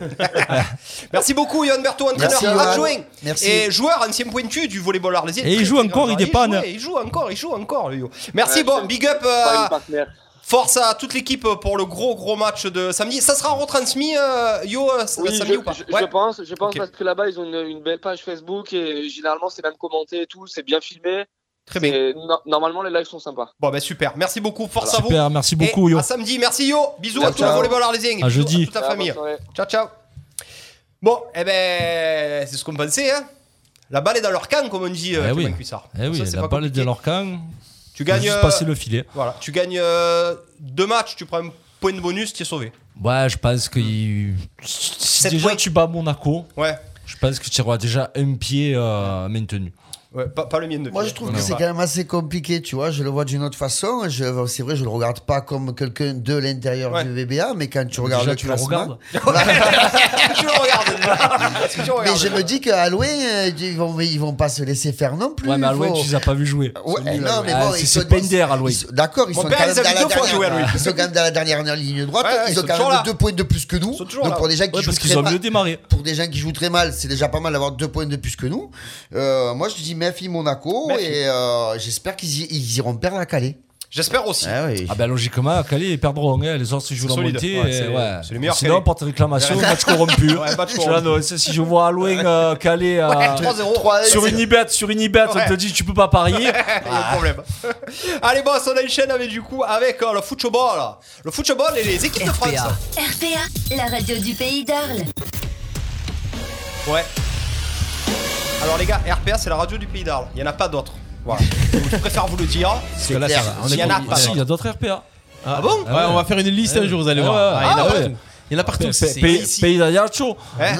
*laughs* Merci beaucoup, Yohan Berthaud, entraîneur adjoint. Merci. Et joueur ancien pointu du volleyball arlésien. Et il joue encore, il dépanne. Il joue encore, il joue encore, lui. Merci, bon, big up. Euh. Force à toute l'équipe pour le gros gros match de samedi. Ça sera retransmis, euh, Yo, euh, Oui, samedi je, ou pas je- Ouais. je pense, je pense parce que là-bas ils ont une, une belle page Facebook et généralement c'est même commenté et tout, c'est bien filmé. Très bien. No- normalement les lives sont sympas. Bon, ben super. Merci beaucoup. Force à vous. Super, merci beaucoup, Et yo. à samedi. Merci, Yo. Bisous Ciao, à tout le ciao. volleyball arlésien. Et À jeudi. toute la Ah, famille. Ciao, ciao. Bon, eh ben, c'est ce qu'on pensait, hein. La balle est dans leur camp, comme on dit, euh, Eh oui. Cuissard. Eh oui, Ça, la pas balle est de leur camp. Tu gagnes, juste euh, passer le filet. voilà, tu gagnes euh, deux matchs, tu prends un point de bonus, tu es sauvé. Ouais, je pense que si déjà points. tu bats Monaco, Ouais, je pense que tu auras déjà un pied euh, maintenu. Ouais pas, pas le mien de Moi, je trouve que c'est quand même assez compliqué, tu vois. Je le vois d'une autre façon. Je- C'est vrai, je le regarde pas comme quelqu'un de l'intérieur Ouais. du VBA, mais quand tu regardes Déjà, le tu le classement, regardes. *laughs* *laughs* tu le regardes. Est-ce *laughs* que tu mais je me dis qu'à Loin, euh, ils vont, ils vont pas se laisser faire non plus. Ouais, mais à faut- Louis, tu les as pas vu jouer. Ouais, C'est bon, Ah, sont- Pender à sont- D'accord, ils sont quand ils même dans la dernière- joué à Louis. Ils sont quand même dans la dernière ligne droite. Ils ont quand même deux points de plus que nous. sont toujours Donc pour des gens qui jouent très mal, pour des gens qui jouent très mal, c'est déjà pas mal d'avoir deux points de plus que nous. Euh, moi, je dis méfie Monaco Méfie. et euh, j'espère qu'ils y- ils iront perdre la Calais. J'espère aussi. Ah oui. Ah ben logiquement, Calais ils perdront. hein. Les autres ils jouent la solide. montée. Ouais, et c'est- ouais. c'est le meilleur Sinon, Calais. porte réclamation, *laughs* match corrompu. Ouais, match Je corrompu. l'annonce. Si je vois à Loin euh, Calais euh, 3-0. sur une ibet, sur une ibet, Ouais. on te dit tu peux pas parier. *laughs* Il y a un problème. *laughs* Allez, bon, on enchaîne avec du coup avec euh, le football. Le football et les équipes de France. RPA, la radio du pays d'Arles. Ouais. Alors les gars, RPA c'est la radio du pays d'Arles. Il n'y en a pas d'autres. Voilà. Donc, je préfère vous le dire. Parce que là, clair. Il y en a pas. Si, il y a d'autres RPA. Ah bon Ouais, on va faire une liste un jour, vous allez Ah voir. ouais. Ah, il y en a Ah partout. ouais. Il y en a partout. Pays, c'est- pays, ici. pays d'Ajaccio. Ouais.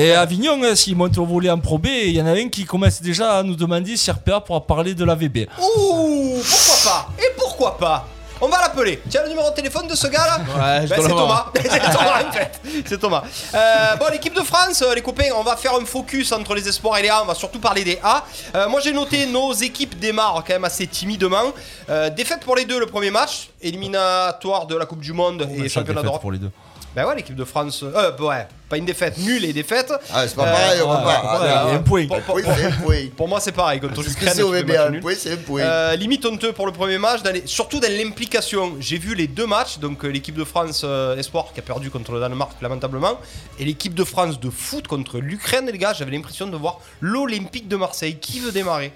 Et Avignon, euh, s'ils montent au volet en Pro B, il y en a un qui commence déjà à nous demander si RPA pourra parler de la VB. Ouh, pourquoi pas? Et pourquoi pas? On va l'appeler. As le numéro de téléphone de ce gars-là Ouais, Ben, c'est. Thomas. *laughs* c'est Thomas en fait. C'est Thomas. Euh, bon, l'équipe de France, euh, les copains, on va faire un focus entre les espoirs et les A. On va surtout parler des A. Euh, moi, j'ai noté nos équipes démarrent quand même assez timidement. Euh, défaite pour les deux le premier match, éliminatoire de la Coupe du Monde et championnat d'Europe. pour les deux. Ben ouais, l'équipe de France. Euh, ouais, pas une défaite, nulle et défaite. Ah, c'est pas Euh, pareil, on va ouais, pas. ouais, Ah, un point. *laughs* Pour, moi, c'est pareil. Que l'Ukraine, c'est Un nul. point, c'est un point. Euh, limite honteux pour le premier match, dans les- surtout dans l'implication. J'ai vu les deux matchs, donc euh, l'équipe de France euh, Espoir qui a perdu contre le Danemark lamentablement, et l'équipe de France de foot contre l'Ukraine, les gars, j'avais l'impression de voir l'Olympique de Marseille. Qui veut démarrer?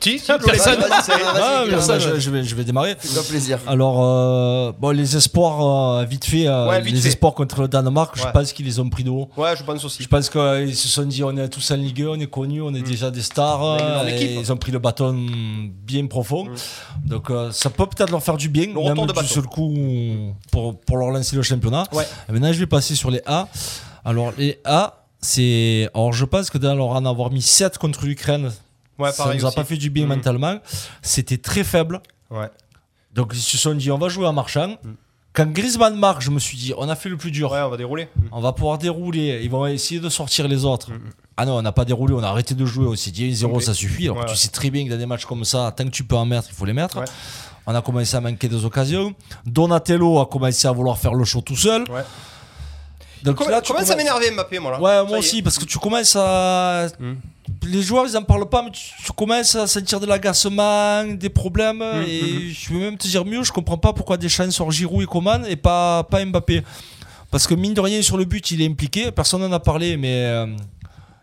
Personne. Ah, je, je vais, je vais démarrer. Fais-toi plaisir. Alors, euh, bon, les espoirs, euh, vite fait, euh, Ouais, vite les fait. espoirs contre le Danemark, je pense qu'ils les ont pris de haut. Ouais, je pense aussi. Je pense qu'ils se sont dit, on est tous en Ligue 1, on est connus, on est déjà des stars. Et équipe. ils ont pris le bâton bien profond. Donc, euh, ça peut peut-être leur faire du bien, retour même du seul coup, pour, pour leur lancer le championnat. Ouais. Et maintenant, je vais passer sur les A. Alors, les A, c'est. Alors, je pense que dans leur en avoir mis 7 contre l'Ukraine, Ouais, ça nous a aussi. pas fait du bien Mhm. mentalement. C'était très faible. Ouais. Donc ils se sont dit on va jouer en marchant. Quand Griezmann marque, je me suis dit, on a fait le plus dur. Ouais, on va dérouler. On va pouvoir dérouler. Ils vont essayer de sortir les autres. Ah non, on n'a pas déroulé, on a arrêté de jouer. On s'est dit 1-0, Complet. ça suffit. Alors que Ouais, tu sais très bien que dans des matchs comme ça, tant que tu peux en mettre, il faut les mettre. On a commencé à manquer des occasions. Donatello a commencé à vouloir faire le show tout seul. Donc là, tu commence à commences- m'énerver Mbappé, moi là? Ouais, Ça moi aussi, parce que tu commences à. Les joueurs, ils en parlent pas, mais tu, tu commences à sentir de l'agacement, des problèmes. et je vais même te dire mieux, je comprends pas pourquoi Deschamps sort Giroud et Coman et pas, pas Mbappé. Parce que mine de rien, sur le but, il est impliqué. Personne n'en a parlé, mais euh,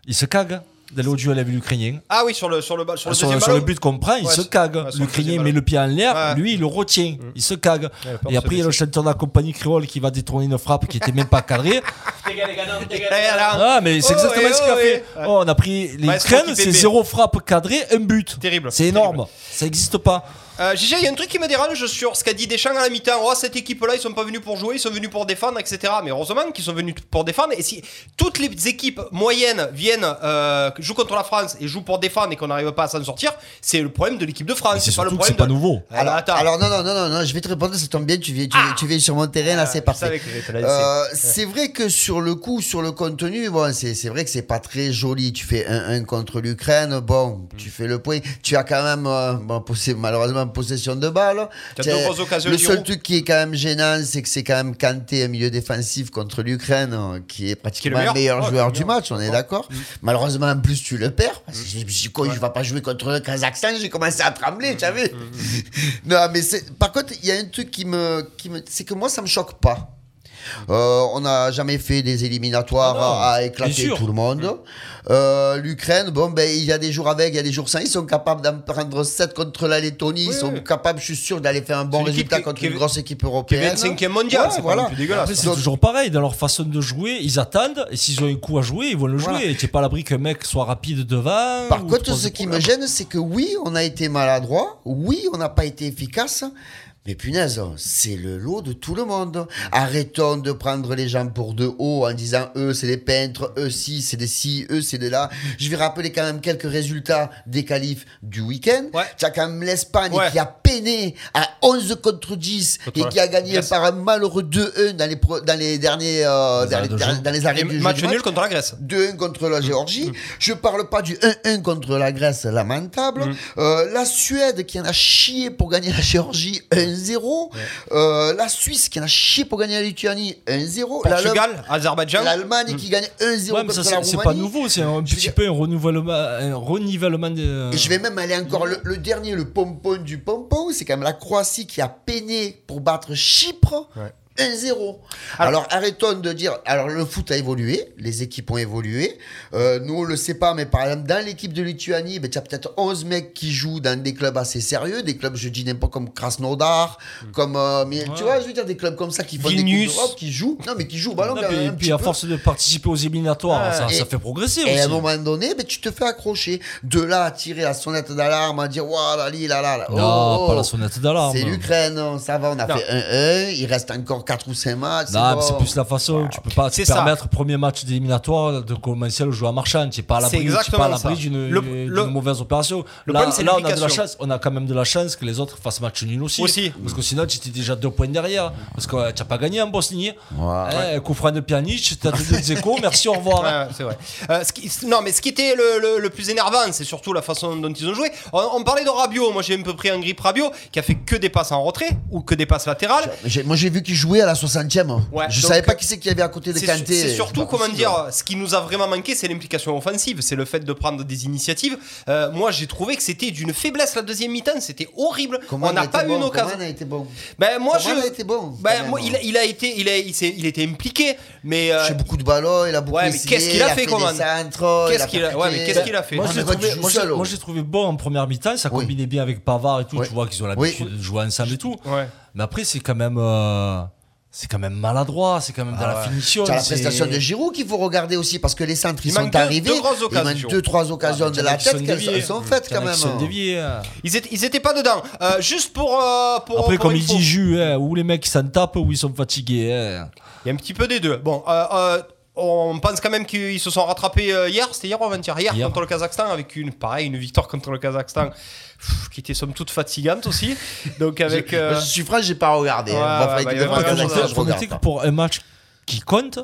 il se cague d'aller au duel avec l'Ukrainien. Ah oui, sur le, sur le, bal- sur le Sur, deuxième sur le ballon. but qu'on prend, il Ouais, se cague. ouais, L'Ukrainien met le pied en l'air, Ouais. lui il le retient, il se cague. A Et de après, il y a le chanteur de la compagnie créole qui va détourner une frappe qui était même pas cadrée. *laughs* Ah, mais c'est Oh, exactement ouais, ce qu'il a oh, fait. ouais. Oh, on a pris les Maestro Ukraine, c'est zéro frappe cadrée, un but. Terrible. C'est énorme. Ça n'existe pas. Euh, Gigi, il y a un truc qui me dérange sur ce qu'a dit Deschamps à la mi-temps. Oh, cette équipe-là, ils sont pas venus pour jouer, ils sont venus pour défendre, etc. Mais heureusement qu'ils sont venus pour défendre. Et si toutes les équipes moyennes viennent, euh, jouent contre la France et jouent pour défendre et qu'on n'arrive pas à s'en sortir, c'est le problème de l'équipe de France. c'est pas le problème c'est pas de- nouveau. Ah, Alors, attends. alors non, non, non, non, non, je vais te répondre, ça tombe bien, tu viens, tu, viens- tu viens sur mon terrain, là, c'est je parfait. Euh. C'est vrai que sur le coup, sur le contenu, bon, c'est c'est vrai que c'est pas très joli. Tu fais 1-1 contre l'Ukraine, bon, tu fais le point. Tu as quand même, euh, bon, malheureusement, possession de balle. Le seul truc qui est quand même gênant, c'est que c'est quand même Kanté, un milieu défensif contre l'Ukraine, qui est pratiquement le meilleur Ouais, joueur du match, on est d'accord. Malheureusement, en plus, tu le perds. Parce que je me suis dit, quoi, je vais pas jouer contre le Kazakhstan, j'ai commencé à trembler, tu savais. *laughs* non, mais par contre, il y a un truc qui me, qui me, c'est que moi, ça me choque pas. Euh, on n'a jamais fait des éliminatoires Ah à, éclater tout le monde. Euh, L'Ukraine, bon, ben, il y a des jours avec, il y a des jours sans. Ils sont capables d'en prendre 7 contre la Lettonie. Ils sont capables, je suis sûr, d'aller faire un bon résultat qui- contre qui- une grosse équipe Qui est européenne. 25e mondial, Ouais, c'est voilà. pas non plus dégueulasse. Après, c'est toujours pareil, dans leur façon de jouer, ils attendent, et s'ils ont un coup à jouer, ils vont le Voilà. jouer. Et tu n'es pas à l'abri qu'un mec soit rapide devant. Par contre, ce qui me gêne, c'est que oui, on a été maladroit, oui, on n'a pas été efficace, mais punaise, c'est le lot de tout le monde. Arrêtons de prendre les gens pour de haut en disant eux, c'est des peintres, eux, si, c'est des ci, eux, c'est des là. Je vais rappeler quand même quelques résultats des qualifs du week-end. Tu as quand même l'Espagne Ouais. qui a peiné à 11 contre 10 et qui a gagné Grèce. par un malheureux 2-1 dans les, pro- dans les derniers, euh, dans, les, arrêts de jeu. dans les arrêts Et du jeu match nul contre la Grèce. 2-1 contre la Géorgie. Je parle pas du 1-1 contre la Grèce, lamentable. Mm. Euh, la Suède qui en a chié pour gagner la Géorgie 1-0. Euh, la Suisse qui en a chié pour gagner la Lituanie 1-0. Portugal, Azerbaïdjan. L'Allemagne qui gagne 1-0 Ouais, contre ça, la c'est- pas nouveau, c'est un petit dire- peu un renouvellement, un renivellement des. Et je vais même aller encore le, le dernier, le pompon du pompon, c'est quand même la Croatie qui a peiné pour battre Chypre. 1-0. Alors, arrêtons de dire. Alors le foot a évolué, les équipes ont évolué. Euh, nous on le sait pas, mais par exemple dans l'équipe de Lituanie, ben, tu as peut-être 11 mecs qui jouent dans des clubs assez sérieux, des clubs je dis n'importe comme Krasnodar, comme euh, mais tu vois, je veux dire des clubs comme ça qui font des Vilnius. coupes d'Europe, qui jouent, non mais qui jouent. Non, quand puis, à peu. force de participer aux éliminatoires, ça, et- ça fait progresser Et aussi. à un moment donné, ben, tu te fais accrocher. De là à tirer la sonnette d'alarme, à dire, waouh, là, là, là, là. Non, Oh, pas oh. la sonnette d'alarme. C'est l'Ukraine, ça va, on a Non. fait 1-1, il reste encore 4 ou 5 matchs. Non, mais bon. c'est plus la façon. Tu peux pas te ça. permettre, premier match d'éliminatoire, de commencer le jouer à marchand. Tu n'es pas à l'abri d'une mauvaise opération. le là, problème, c'est là, on a de la chance. On a quand même de la chance que les autres fassent match nul aussi. Aussi. Parce que sinon, tu étais déjà deux points derrière. Parce que euh, tu n'as pas gagné en Bosnie. Ouais. Eh, coup franc de Pjanic, tu as *laughs* deux Dzeko, merci, au revoir. Ouais, c'est vrai. Euh, ce qui- non, mais ce qui était le, le- le plus énervant, c'est surtout la façon dont ils ont joué. On, on parlait de Rabiot. Moi, j'ai un peu pris un grip Rabiot qui a fait que des passes en retrait ou que des passes latérales. Moi j'ai vu qu'il jouait à la 60e. Ouais, je donc, savais pas qui c'est qu'il y avait à côté de Kanté. c'est surtout, comment possible. dire, ce qui nous a vraiment manqué, c'est l'implication offensive. C'est le fait de prendre des initiatives. Euh, moi, j'ai trouvé que c'était d'une faiblesse la deuxième mi-temps. C'était horrible. Comment on n'a pas eu une bon occasion. Comment a été bon Ben, moi, Comment je. il a été bon Ben, moi, il, a, il a été, il a, il, il a été impliqué, mais. euh, J'ai beaucoup de ballons, il a beaucoup Ouais, mais essayé, qu'est-ce qu'il a fait, Coman centres, Qu'est-ce qu'il a- ouais, mais percuté. qu'est-ce qu'il a fait Moi, j'ai trouvé, bon en première mi-temps. Ça combinait bien avec Pavard et tout. Tu vois qu'ils ont l'habitude de jouer ensemble et tout. Ouais. Mais après, c'est quand même. euh, c'est quand même maladroit, c'est quand même dans la finition. Tu as la c'est- prestation de Giroud qu'il faut regarder aussi parce que les centres ils Il sont deux- arrivés. deux il manque deux trois occasions Ah, de la tête qu'elles sont faites quand même. qui sont déviés, hein. Ils étaient, ils étaient pas dedans. Euh, juste pour. euh, pour Après, pour comme il dit Jus, hein, ou les mecs s'en tapent ou ils sont fatigués. hein. Il y a un petit peu des deux. Bon, euh, euh, on pense quand même qu'ils se sont rattrapés euh, hier, c'était hier ou avant-hier? Hier, Hier. contre le Kazakhstan, avec une, pareil, une victoire contre le Kazakhstan pff, qui était somme toute fatigante aussi. Donc avec. Je- euh, je suis franc, j'ai pas regardé. Ouais, Bon, ouais, bah, je regarde que pour un match qui compte,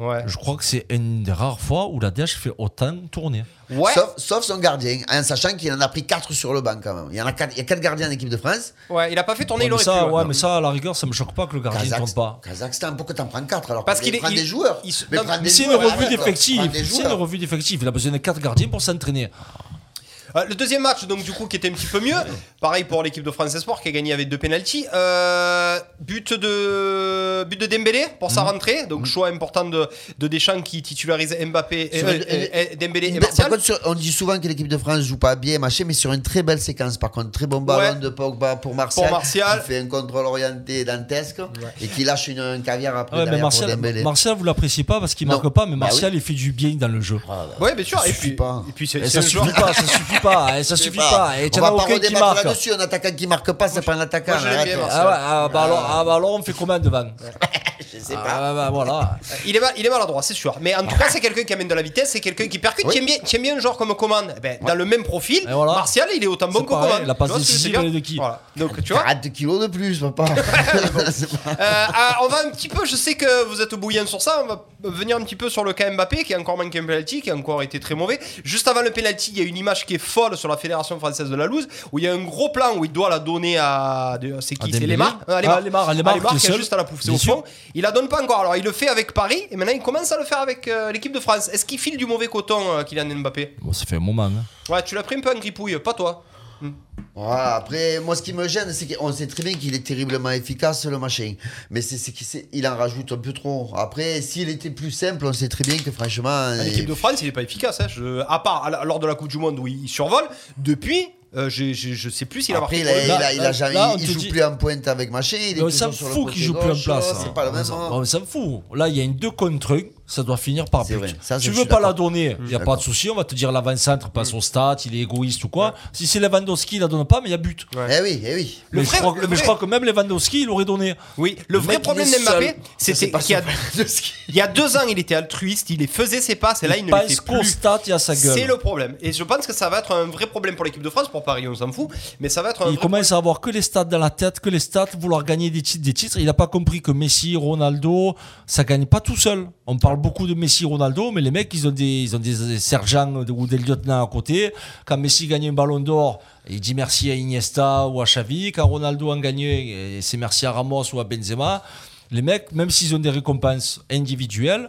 Ouais. je crois que c'est une des rares fois où la DH fait autant tourner. Ouais. Sauf, sauf son gardien, en sachant qu'il en a pris 4 sur le banc quand même. Il y en a 4, il y a quatre gardiens en équipe de France. Ouais, il a pas fait tourner, Ouais, il mais aurait ça, pu. ouais, mais ça, à la rigueur, ça me choque pas que le gardien ne tourne pas. Kazakhstan, pourquoi t'en prends 4 alors Parce qu'il est- prend il- des joueurs. il se- mais non, Mais des c'est une revue d'effectifs. C'est une revue d'effectifs. Il a besoin de 4 gardiens pour s'entraîner. Euh, le deuxième match, donc du coup, qui était un petit peu mieux. Pareil pour l'équipe de France Sport qui a gagné avec deux pénalties. Euh, but de but de Dembélé pour sa rentrée. Donc choix important de, de Deschamps qui titularise Mbappé, Sur euh, Dembélé et Par Martial. contre, sur- on dit souvent que l'équipe de France joue pas bien, machin, mais sur une très belle séquence. Par contre, très bon ballon Ouais. de Pogba pour Martial, Pour Martial. qui fait un contrôle orienté dantesque et qui lâche une, un caviar après Ouais, mais derrière Martial, pour Dembélé. Martial, vous l'appréciez pas parce qu'il Non. marque pas, mais Bah Martial, il fait du bien dans le jeu. Ouais, bien sûr. Ça Et suffit puis, pas. et puis c'est Et c'est ça un suffit pas, ça suffit pas, et ça suffit pas. Et tu on n'en va as pas aucun qui redébattre marque. là-dessus. Un attaquant qui marque pas, c'est pas un attaquant. Ah ouais, ah bah alors, ah bah alors on fait comment devant *laughs* Je sais pas. Ah bah voilà. Il est, mal- il est maladroit, c'est sûr. Mais en tout cas, c'est quelqu'un qui amène de la vitesse, c'est quelqu'un qui percute. Oui. Tiens bien, tiens bien un joueur comme commande. Eh ben, Dans le même profil, Et voilà. Martial, il est autant bon C'est que pareil, commande. la passe Tu vois ce que je veux décisive, dire elle est de qui Voilà. Donc, tu vois. 40 kilos de plus, papa. *laughs* *laughs* C'est pas- Euh, ah, on va un petit peu, je sais que vous êtes bouillant sur ça, on va venir un petit peu sur le cas Mbappé qui a encore manqué un penalty, qui a encore été très mauvais. Juste avant le penalty, il y a une image qui est folle sur la Fédération française de la loose, où il y a un gros plan où il doit la donner à. de- C'est qui? C'est Dembélé Lemar Euh, Ah, Lemar, Lemar, Lemar qui est qui est seul. juste à la pouffe, c'est Bien au sûr. fond. Il la donne pas encore, alors il le fait avec Paris, et maintenant il commence à le faire avec euh, l'équipe de France. Est-ce qu'il file du mauvais coton, euh, Kylian Mbappé? Bon, ça fait un moment. Hein. Ouais, tu l'as pris un peu en gripouille, pas toi. Voilà, après, moi, ce qui me gêne, c'est qu'on sait très bien qu'il est terriblement efficace, le machin. Mais c'est c'est qu'il il en rajoute un peu trop. Après, s'il était plus simple, on sait très bien que franchement. Ah, L'équipe il- de France, il est pas efficace. hein. Je- à part à la- lors de la Coupe du Monde où il survole, depuis, euh, je sais plus s'il a Après, marqué. il, a, il, a, il a là, jamais, là, il joue dit- plus en pointe avec machin. Il est on s'en fout qu'il joue plus en place. C'est pas le même. Hein. s'en- On s'en fout. Là, il y a une 2 contre 1, ça doit finir par but. vrai, ça, tu veux pas la donner, il n'y a pas de souci, on va te dire l'avant-centre passe au stade, il est égoïste ou quoi. Si c'est Lewandowski, il la donne pas, mais il y a but. Eh oui, eh oui. Le mais, vrai- je crois, le mais je vrai- crois que même Lewandowski, il aurait donné. Oui, le, Le vrai problème il d'Mbappé, c'était qu'il y a, il y a deux ans, il était altruiste, il les faisait ses passes, et là, il, ne les passe fait qu'au plus. stade et à sa gueule. C'est le problème. Et je pense que ça va être un vrai problème pour l'équipe de France. Pour Paris, on s'en fout. Mais ça va être un Il vrai commence à avoir que les stats dans la tête, que les stats, vouloir gagner des titres, des titres. Il n'a pas compris que Messi, Ronaldo, ça gagne pas tout seul. On parle beaucoup de Messi, Ronaldo, mais les mecs, ils ont des, ils ont des sergents ou des lieutenants à côté. Quand Messi gagne un ballon d'or, il dit merci à Iniesta ou à Xavi. Quand Ronaldo en gagne, un, c'est merci à Ramos ou à Benzema. Les mecs, même s'ils ont des récompenses individuelles,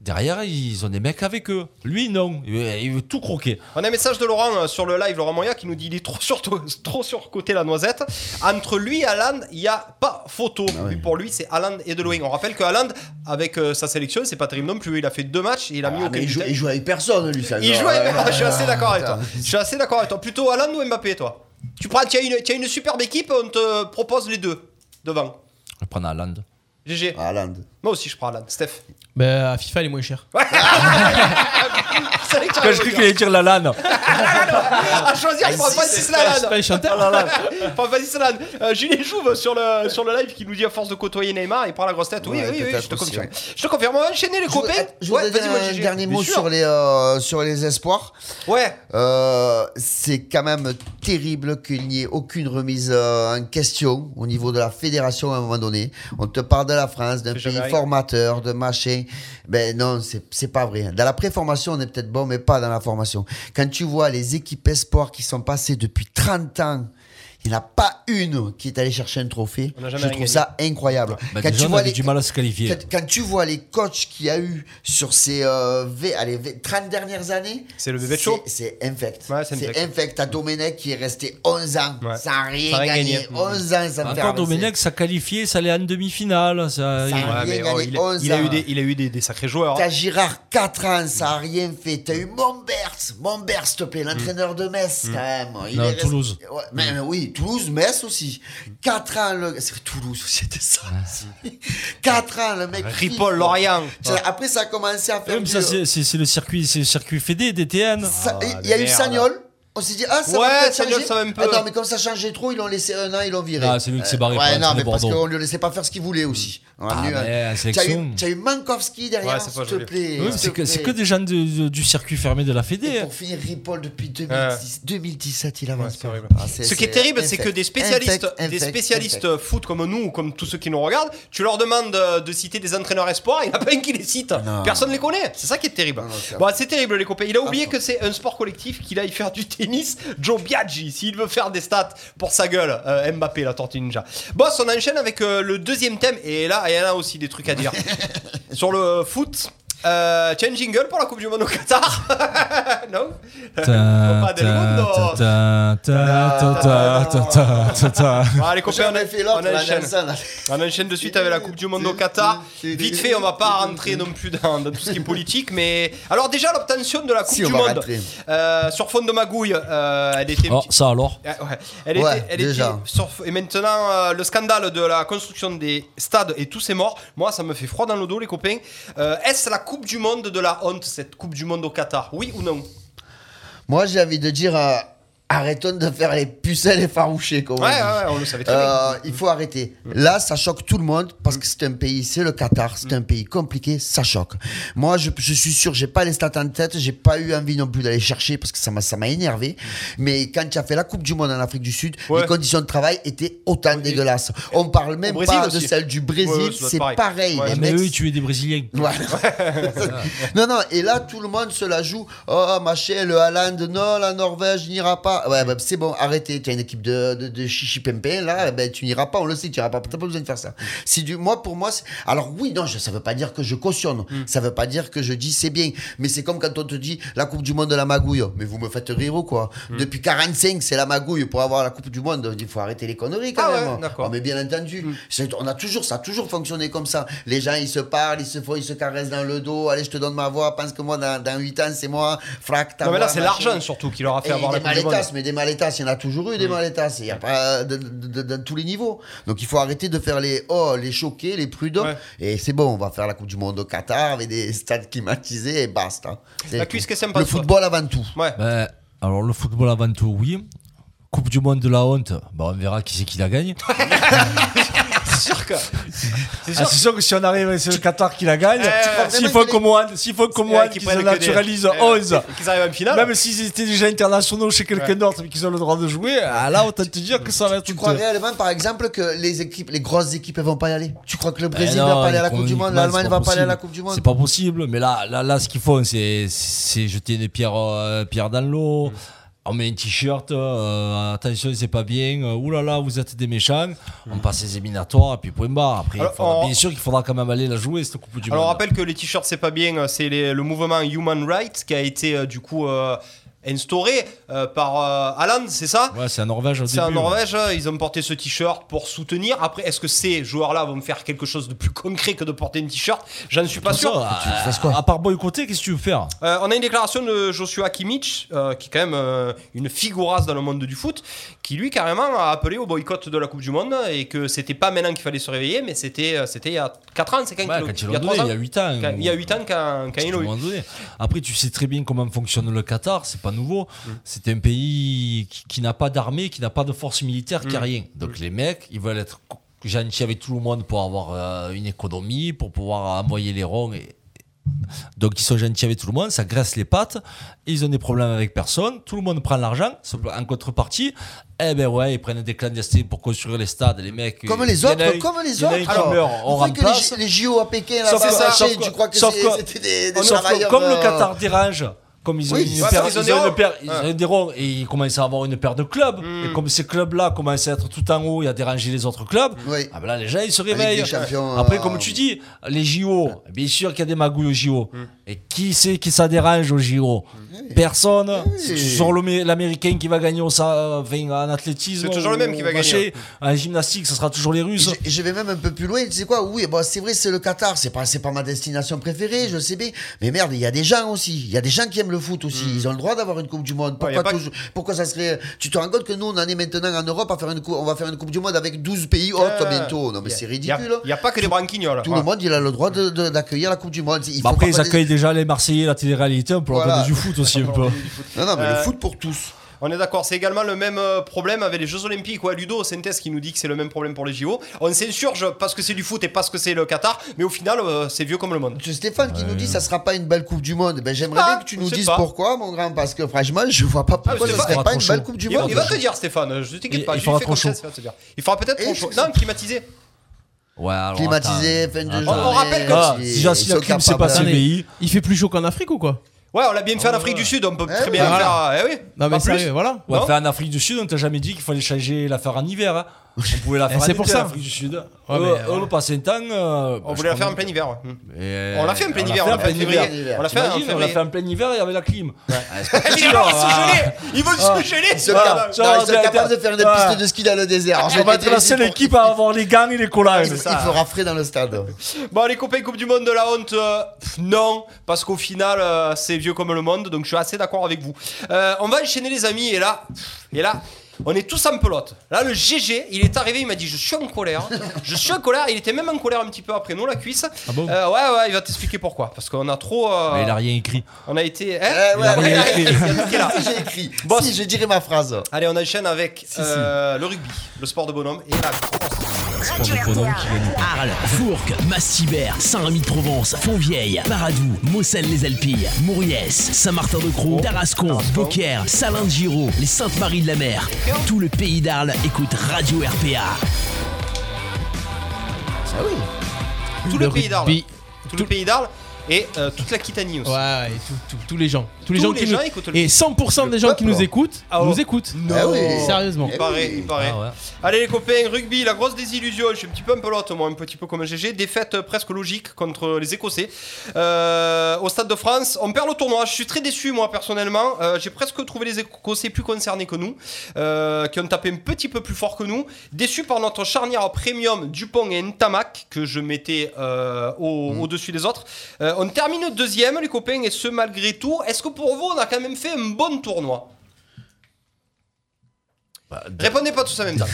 derrière, ils ont des mecs avec eux. Lui, non. Il veut, il veut tout croquer. On a un message de Laurent euh, sur le live, Laurent Moya, qui nous dit il est trop sur trop surcoté la noisette. Entre lui et Haaland, il n'y a pas photo. Ah Pour lui, c'est Haaland et De Bruyne. On rappelle que Haaland, avec euh, sa sélection, c'est pas terrible non plus. Il a fait deux matchs et il a mis Ah, il joue, but. il joue avec personne, lui, ça. Il joue avec- euh, Je suis assez d'accord avec toi. Je suis assez d'accord avec toi. Plutôt Haaland ou Mbappé, toi? Tu prends, tu as une, tu as une superbe équipe, on te propose les deux devant. Je vais prendre Haaland. GG. Haaland. Moi aussi, je prends Haaland. Steph. Bah, à FIFA, elle est moins chère. *laughs* C'est tu Quand je le crois qu'il allait dire la LAN. *laughs* À choisir, je prends Francis C'est pas Lalanne. les chanteurs Je prends. Euh, Julien Jouve sur le, sur le live qui nous dit à force de côtoyer Neymar, il prend la grosse tête. Oui, Ouais, oui, oui, je te confirme. ouais. Je te confirme. On va enchaîner les Je copains. Je Ouais, voudrais vas-y, dire moi, un dernier mot sur les, euh, sur les espoirs. Ouais. Euh, c'est quand même terrible qu'il n'y ait aucune remise euh, en question au niveau de la fédération à un moment donné. On te parle de la France, d'un C'est pays. Formateur, de machin. Ben non, c'est pas vrai. Dans la préformation, on est peut-être bon, mais pas dans la formation. Quand tu vois les équipes espoirs qui sont passées depuis 30 ans, il n'y en a pas une qui est allée chercher un trophée. On n'a jamais Je trouve gagné. ça incroyable. Bah, Quand déjà, tu on vois les- du mal à se qualifier. quand, quand tu vois les coachs qu'il y a eu sur ces euh, v- allez, v- 30 dernières années, C'est le bébé de chaud. c'est infect. Ouais, c'est infect. T'as Domenech qui est resté 11 ans Ouais. sans rien Sans rien gagner. gagner. 11 ans sans Encore. Domenech, ça qualifié, ça allait en demi-finale. Ça, il- Ça- Ouais, rien mais, gagné, oh, il, a, 11 il a eu ans. des, il a eu des, des sacrés joueurs. hein. T'as Girard 4 ans, ça a rien fait. T'as eu Mombert, Mombert, s'il te plaît, l'entraîneur de Metz, quand même. Il Non, est Toulouse. Mais, mais oui, Toulouse, Metz aussi. 4 ans, le... c'est Toulouse, c'était ça. 4 ans, le mec. Ripoll, Lorient. C'est- Après, ça a commencé à faire. Ouais, mais du- ça, c'est- c'est c'est le circuit, c'est le circuit fédé, DTN. Ah, il y a de eu merde. Sagnol. On s'est dit, ah, ça Ouais, va peut-être ça changer. ça va un peu. Ah non, mais comme ça changeait trop, ils l'ont laissé un an, ils l'ont viré. Ah, c'est lui qui s'est barré pour Ouais, non, mais parce qu'on ne le laissait pas faire ce qu'il voulait aussi. On a Ah, mais la Tu as sélection. eu, tu as eu Mankowski derrière, Ouais, s'il te plaît. Oui, c'est que, des gens de- de- du circuit fermé de la Fédé. Et hein. pour finir, Ripoll depuis 2010, 2017, il avance horrible. Ah, Ce qui est terrible, c'est que des spécialistes, Infect, des spécialistes infect. foot comme nous ou comme tous ceux qui nous regardent, tu leur demandes euh, de citer des entraîneurs espoirs, il n'y en a pas un qui les cite. Non. Personne les connaît. C'est ça qui est terrible. c'est bon, c'est terrible les copains. Il a oublié que c'est un sport collectif, qu'il aille faire du tennis. Joe Biaggi, s'il veut faire des stats pour sa gueule, euh, Mbappé, la tortue ninja. Boss, on enchaîne avec euh, le deuxième thème et là, il y en a aussi des trucs à dire. *laughs* Sur le foot. Euh, tiens, jingle pour la Coupe du Monde au Qatar *laughs* Non Copa del Mundo. allez, copains, on, J'avais fait l'autre, on enchaîne. On de suite avec la Coupe du Monde au Qatar. Vite fait, on va pas rentrer non plus dans, dans tout ce qui est politique, mais alors déjà l'obtention de la Coupe Si, du Monde euh, sur fond de magouille, euh, elle était. Oh, ça alors Ah, ouais. Elle Ouais, était, elle déjà. était sur- et maintenant euh, le scandale de la construction des stades et tous ces morts, moi ça me fait froid dans le dos les copains. Euh, Est-ce la Coupe du Monde de la honte cette Coupe du Monde au Qatar. Oui ou non? Moi, j'ai envie de dire, euh, arrêtons de faire les pucelles effarouchées. Comme on Ouais, dit. ouais, on le savait très Euh, bien. il faut arrêter. Là, ça choque tout le monde parce que c'est un pays, c'est le Qatar, c'est un pays compliqué, ça choque. Moi, je, je suis sûr, j'ai pas les stats en tête, j'ai pas eu envie non plus d'aller chercher parce que ça m'a, ça m'a énervé. Mais quand tu as fait la Coupe du Monde en Afrique du Sud, Ouais. les conditions de travail étaient autant dégueulasses. On parle même pas aussi. de celle du Brésil, Ouais, c'est pareil. pareil. Les Ah, Mais mecs, eux, ils tuaient des Brésiliens. *laughs* voilà. non, non, et là, tout le monde se la joue. Oh, machin, le Haaland, non, la Norvège n'ira pas. Ouais, bah, c'est bon, arrêtez. Tu as une équipe de, de, de chichi pimpin, là, ben, tu n'iras pas, on le sait, tu n'iras pas. T'as pas besoin de faire ça. Si du, moi, pour moi, alors oui, non, je, ça veut pas dire que je cautionne. Ça veut pas dire que je dis c'est bien. Mais c'est comme quand on te dit la Coupe du Monde de la magouille. Mais vous me faites rire ou quoi? Depuis 45, c'est la magouille pour avoir la Coupe du Monde. Il faut arrêter les conneries quand Ah ouais, même. d'accord. Ah, mais bien entendu. C'est- On a toujours, ça a toujours fonctionné comme ça. Les gens, ils se parlent, ils se font, ils se caressent dans le dos. Allez, je te donne ma voix. Pense que moi, dans, dans 8 ans, c'est moi. Frac, ta Non mais là c'est l'argent surtout qui leur a fait Et avoir la Coupe du Monde. Mais des malétasses, il y en a toujours eu des malétasses. Il n'y a pas de, de- de- de tous les niveaux. Donc il faut arrêter de faire les oh, les choqués, les prudents. Ouais. Et c'est bon, on va faire la Coupe du Monde au Qatar avec des stades climatisés et basta. C'est La tout. cuisse, que ça me Le football avant tout. Ouais. Ben, alors, le football avant tout, oui. Coupe du monde de la honte, bon, on verra qui c'est qui la gagne. *laughs* C'est sûr que. C'est Ah, c'est sûr que si on arrive, c'est le Qatar qui la gagne. Eh, S'il faut comme moi, s'il faut comme Ouais, qu'ils se des- naturalisent eh, 11. et qu'ils arrivent en finale. Même s'ils étaient déjà internationaux chez quelqu'un d'autre, mais qu'ils ont le droit de jouer, ah, là, autant te dire que ça va être Tu crois réellement, par exemple, que les équipes, les grosses équipes, elles vont pas y aller? Tu crois que le Brésil va pas aller à la Coupe du Monde, l'Allemagne va pas aller à la. Coupe du Monde? C'est pas possible, mais là, là, là ce qu'ils font, c'est, c'est jeter une pierre, euh, pierre dans l'eau. On met un t-shirt, euh, attention, c'est pas bien, euh, oulala, vous êtes des méchants. On passe les éliminatoires, et puis point barre. Après, il Alors, faudra- on- bien sûr qu'il faudra quand même aller la jouer, cette Coupe du Alors on Monde. rappelle que les t-shirts c'est pas bien, c'est les- le mouvement Human Rights qui a été euh, du coup euh, instauré euh, par euh, Haaland, c'est ça Ouais, c'est en Norvège au C'est en début, Norvège, hein, ils ont porté ce t-shirt pour soutenir. Après, est-ce que ces joueurs-là vont faire quelque chose de plus concret que de porter une t-shirt? J'en suis pas sûr. ça, à, à part boycotter, qu'est-ce que tu veux faire? Euh, on a une déclaration de Joshua Kimmich, euh, qui est quand même euh, une figurasse dans le monde du foot, qui lui carrément a appelé au boycott de la Coupe du Monde et que c'était pas maintenant qu'il fallait se réveiller, mais c'était euh, c'était il y a 4 ans, c'est quand, Ouais, quand ils il y a donné, 3 ans il y a 8 ans. Quand- il y a 8 ans quand, quand un donné. Après, tu sais très bien comment fonctionne le Qatar, c'est pas nouveau. Mm. C'est un pays qui, qui n'a pas d'armée, qui n'a pas de force militaire, qui a Mm. rien. Donc les mecs, ils veulent être gentils avec tout le monde pour avoir euh, une économie, pour pouvoir envoyer les ronds. Et... Donc ils sont gentils avec tout le monde, ça graisse les pattes, ils ont des problèmes avec personne, tout le monde prend l'argent, en contrepartie, eh ben ouais, ils prennent des clandestins pour construire les stades, les mecs. Comme il les a autres, comme les autres. qui meurt, on croyez que remplace. les, les JO à Pékin, là-bas, tu crois que c'était des, des que comme le euh, Qatar dérange, comme ils ont Oui, une paire, ils ont ils des ont une ronds. paire- ils Ouais. ont des ronds et ils commencent à avoir une paire de clubs. Et comme ces clubs-là commencent à être tout en haut et à déranger les autres clubs, Oui. ah ben là les gens ils se réveillent. champions, Après, euh, comme tu dis, les JO, bien sûr qu'il y a des magouilles aux JO. Et qui c'est qui ça dérange aux JO Personne. C'est toujours l'Amé- l'Américain qui va gagner au, sa- enfin, en athlétisme. C'est toujours le même qui va gagner. En gymnastique, ce sera toujours les Russes. Et je vais même un peu plus loin, tu sais quoi? Oui, bon, c'est vrai, c'est le Qatar, c'est pas, c'est pas ma destination préférée, je sais bien. Mais merde, il y a des gens aussi, il y a des gens qui aiment le foot aussi. Ils ont le droit d'avoir une Coupe du Monde. Hmm. Pourquoi, pas- toujours- pourquoi ça serait. Tu te rends compte que nous, on en est maintenant en Europe à faire une coupe, on va faire une Coupe du Monde avec 12 pays autres Euh, bientôt. Non, mais c'est ridicule. Il n'y a, pas que des branquignoles. Tout le monde, il a le droit d'accueillir la Coupe du Monde. Il Bah faut après, ils des- accueillent déjà les Marseillais, la télé-réalité, on peut leur Voilà. donner du foot aussi un peu. Non, non, mais Euh, le foot pour tous. On est d'accord. C'est également le même euh, problème avec les Jeux Olympiques. Ouais, Ludo Synthèse qui nous dit que c'est le même problème pour les JO. On s'insurge parce que c'est du foot et parce que c'est le Qatar, mais au final, euh, c'est vieux comme le monde. C'est Stéphane qui nous dit ça sera pas une belle Coupe du Monde. Ben, j'aimerais Ah, bien que tu nous dises pas. pourquoi, mon grand, parce que franchement, je vois pas pourquoi Ah, ce Stéphane, serait pas une belle Coupe du il, va- Monde. il va te dire, Stéphane. Je t'inquiète Il- pas. il fera trop chaud. il va te dire. Il fera peut-être trop chaud. Non, climatisé. Ouais, alors, Climatisé, attends. fin de Attends. journée. On rappelle que- Ah, si ils la clim, c'est pas pays. Il fait plus chaud qu'en Afrique ou quoi? Ouais, on l'a bien fait en Afrique du Sud. On peut Eh très oui. bien Voilà. faire. Eh oui. Non, mais Pas plus. sérieux, voilà. On va Non faire en Afrique du Sud, on t'a jamais dit qu'il fallait changer la faire en hiver. hein. On pouvait la Eh, faire en c'est pour ça. l'Afrique du Sud. Ouais, mais, un temps. euh, On bah, voulait la faire en plein hiver. ouais. On l'a fait en plein hiver, On l'a fait en février. hiver. On l'a fait en T'imagines, on l'a fait en plein hiver et avec la clim. Il va falloir se geler Ils vont se geler Ils sont Ah, capables- de faire une Ouais. piste de ski dans le désert. Je On va vais être te la dire, seule il- équipe à avoir les gants et les collants. Il, fera frais dans le stade. Bon, les copains, Coupe du Monde de la honte, euh, non, parce qu'au final, euh, c'est vieux comme le monde, donc je suis assez d'accord avec vous. Euh, on va enchaîner, les amis, et là, et là, on est tous en pelote. Là, le GG, il est arrivé, il m'a dit Je suis en colère. je suis en colère. Il était même en colère un petit peu après nous, la cuisse. Ah bon Euh, ouais, ouais, il va t'expliquer pourquoi. Parce qu'on a trop. euh, Mais il a rien écrit. On a été. hein Eh, ouais, Il a rien écrit. Si, j'ai écrit. Boss. Si, je dirai ma phrase. Allez, on enchaîne avec euh, le rugby, le sport de bonhomme, et la grosse. Sport de bonhomme qui gagne. Arles, Fourques, Mastibert, Saint-Rémy-de-Provence, Fontvieille, Paradou, Mossel-les-Alpilles, Mouriès, Saint-Martin-de-Croix, Tarascon, Beaucaire, Salins-de-Giraud, les Saintes-Maries-de-la-Mer. Tout le pays d'Arles écoute Radio RPA. Ah oui. Tout le, Le pays d'Arles. rugby. Tout, le pays d'Arles et euh, toute l'Aquitanie aussi. Ouais, ouais, et tout- tout- tous les gens. Tous les gens qui nous... Et 100% des gens qui nous écoutent, Ah, nous écoutent. Ah oui. Sérieusement. Il paraît, il paraît. Ah. Allez les copains, rugby, la grosse désillusion. Je suis un petit peu un pelote, moi, un petit peu comme un GG. Défaite euh, presque logique contre les Écossais Euh, au Stade de France. On perd le tournoi. Je suis très déçu, moi, personnellement. Euh, J'ai presque trouvé les Écossais plus concernés que nous, euh, qui ont tapé un petit peu plus fort que nous. Déçu par notre charnière premium Dupont et Ntamak, que je mettais euh, au- au-dessus des autres. Euh, on termine deuxième, les copains, et ce malgré tout. Est-ce que pour vous, on a quand même fait un bon tournoi Bah, Répondez pas tous en même temps.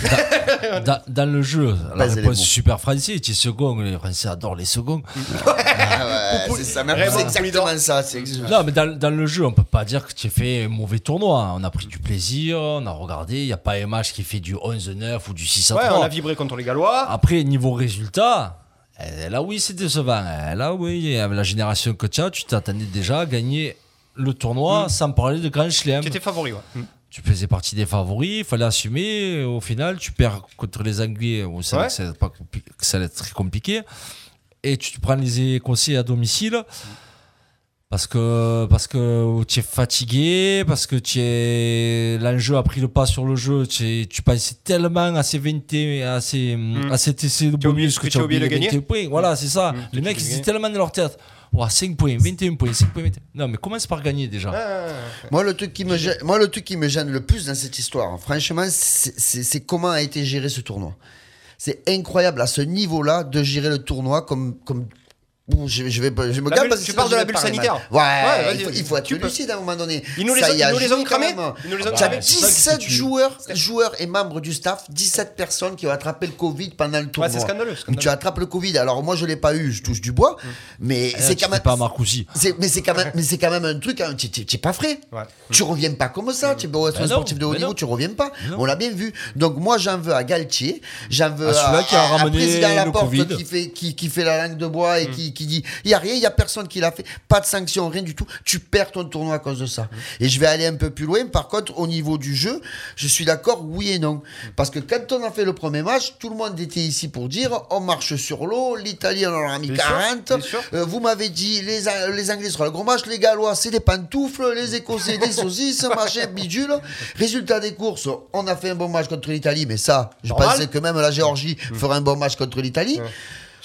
Dans, dans le jeu, la Basez réponse super français. Tu es second, les Français adorent les seconds. *laughs* Ah ouais, c'est ça. C'est exactement ça. Non, mais dans, dans le jeu, on peut pas dire que tu as fait un mauvais tournoi. On a pris du plaisir, on a regardé. Il n'y a pas un match qui fait du 11-9 ou du 6 à Ouais, 3. on a vibré contre les Gallois. Après, niveau résultat, là oui, c'est décevant. Là oui, avec la génération que tu as, tu t'attendais déjà à gagner le tournoi sans parler de Grand Chelem. Tu étais favori, ouais. Mm. Tu faisais partie des favoris, il fallait assumer. Au final, tu perds contre les Anglais. On savait Ouais. que, ça allait pas que ça allait être très compliqué. Et tu te prends les Écossais à domicile. Parce que, parce que tu es fatigué, parce que tu es l'enjeu a pris le pas sur le jeu. Tu, es- tu pensais tellement à ces 20, à ces, à cet essai de bonus que que tu as oublié de gagner 21 points. Voilà, c'est ça. Mm. Les mecs, ils étaient tellement dans leur tête. Ouah, 5 points, 21 points, 5 points, 21. Non, mais commence par gagner déjà. Moi, le truc qui me gêne, moi, le truc qui me gêne le plus dans cette histoire, franchement, c'est comment a été géré ce tournoi. C'est incroyable à ce niveau-là de gérer le tournoi comme comme. Bon, je, je vais, je me bulle- parce que tu parles de la bulle sanitaire. Ouais, Ouais, il, faut, il faut être lucide à un moment donné. Ils nous les Ça ont- y a ils nous les ont cramés. Ils nous les ont Tu as cramés. 17 joueurs, joueurs et membres du staff, 17 personnes qui ont attrapé le Covid pendant le tournoi. c'est scandaleux, scandaleux. Tu attrapes le Covid. Alors moi, je l'ai pas eu, je touche du bois, mais Eh, c'est tu quand même. pas. C'est- mais c'est quand même, mais c'est quand même un truc. Hein, tu tu- tu es pas frais. Ouais. Tu reviens pas comme ça. Tu es beau être Ben un sportif de haut niveau, tu reviens pas. On l'a bien vu. Donc moi, j'en veux à Galtier. J'en veux À celui-là qui a à, ramené président le Covid. qui fait qui, qui fait la langue de bois et qui, qui dit il y a rien, il y a personne qui l'a fait. Pas de sanction, rien du tout. Tu perds ton tournoi à cause de ça. Et je vais aller un peu plus loin. Par contre, au niveau du jeu, je suis d'accord, oui et non. Parce que quand on a fait le premier match, tout le monde était ici pour dire on marche sur l'eau. L'Italie, on en a mis Bien sûr, 40. bien sûr. Euh, vous m'avez dit les, les Anglais seront le gros match, les Gallois c'est des pantoufles, les Écossais des saucisses, *laughs* machin, bidule. Résultat des courses, on a fait un bon match contre l'Italie, mais ça, je Normal. pensais que même la Géorgie ferait un bon match contre l'Italie.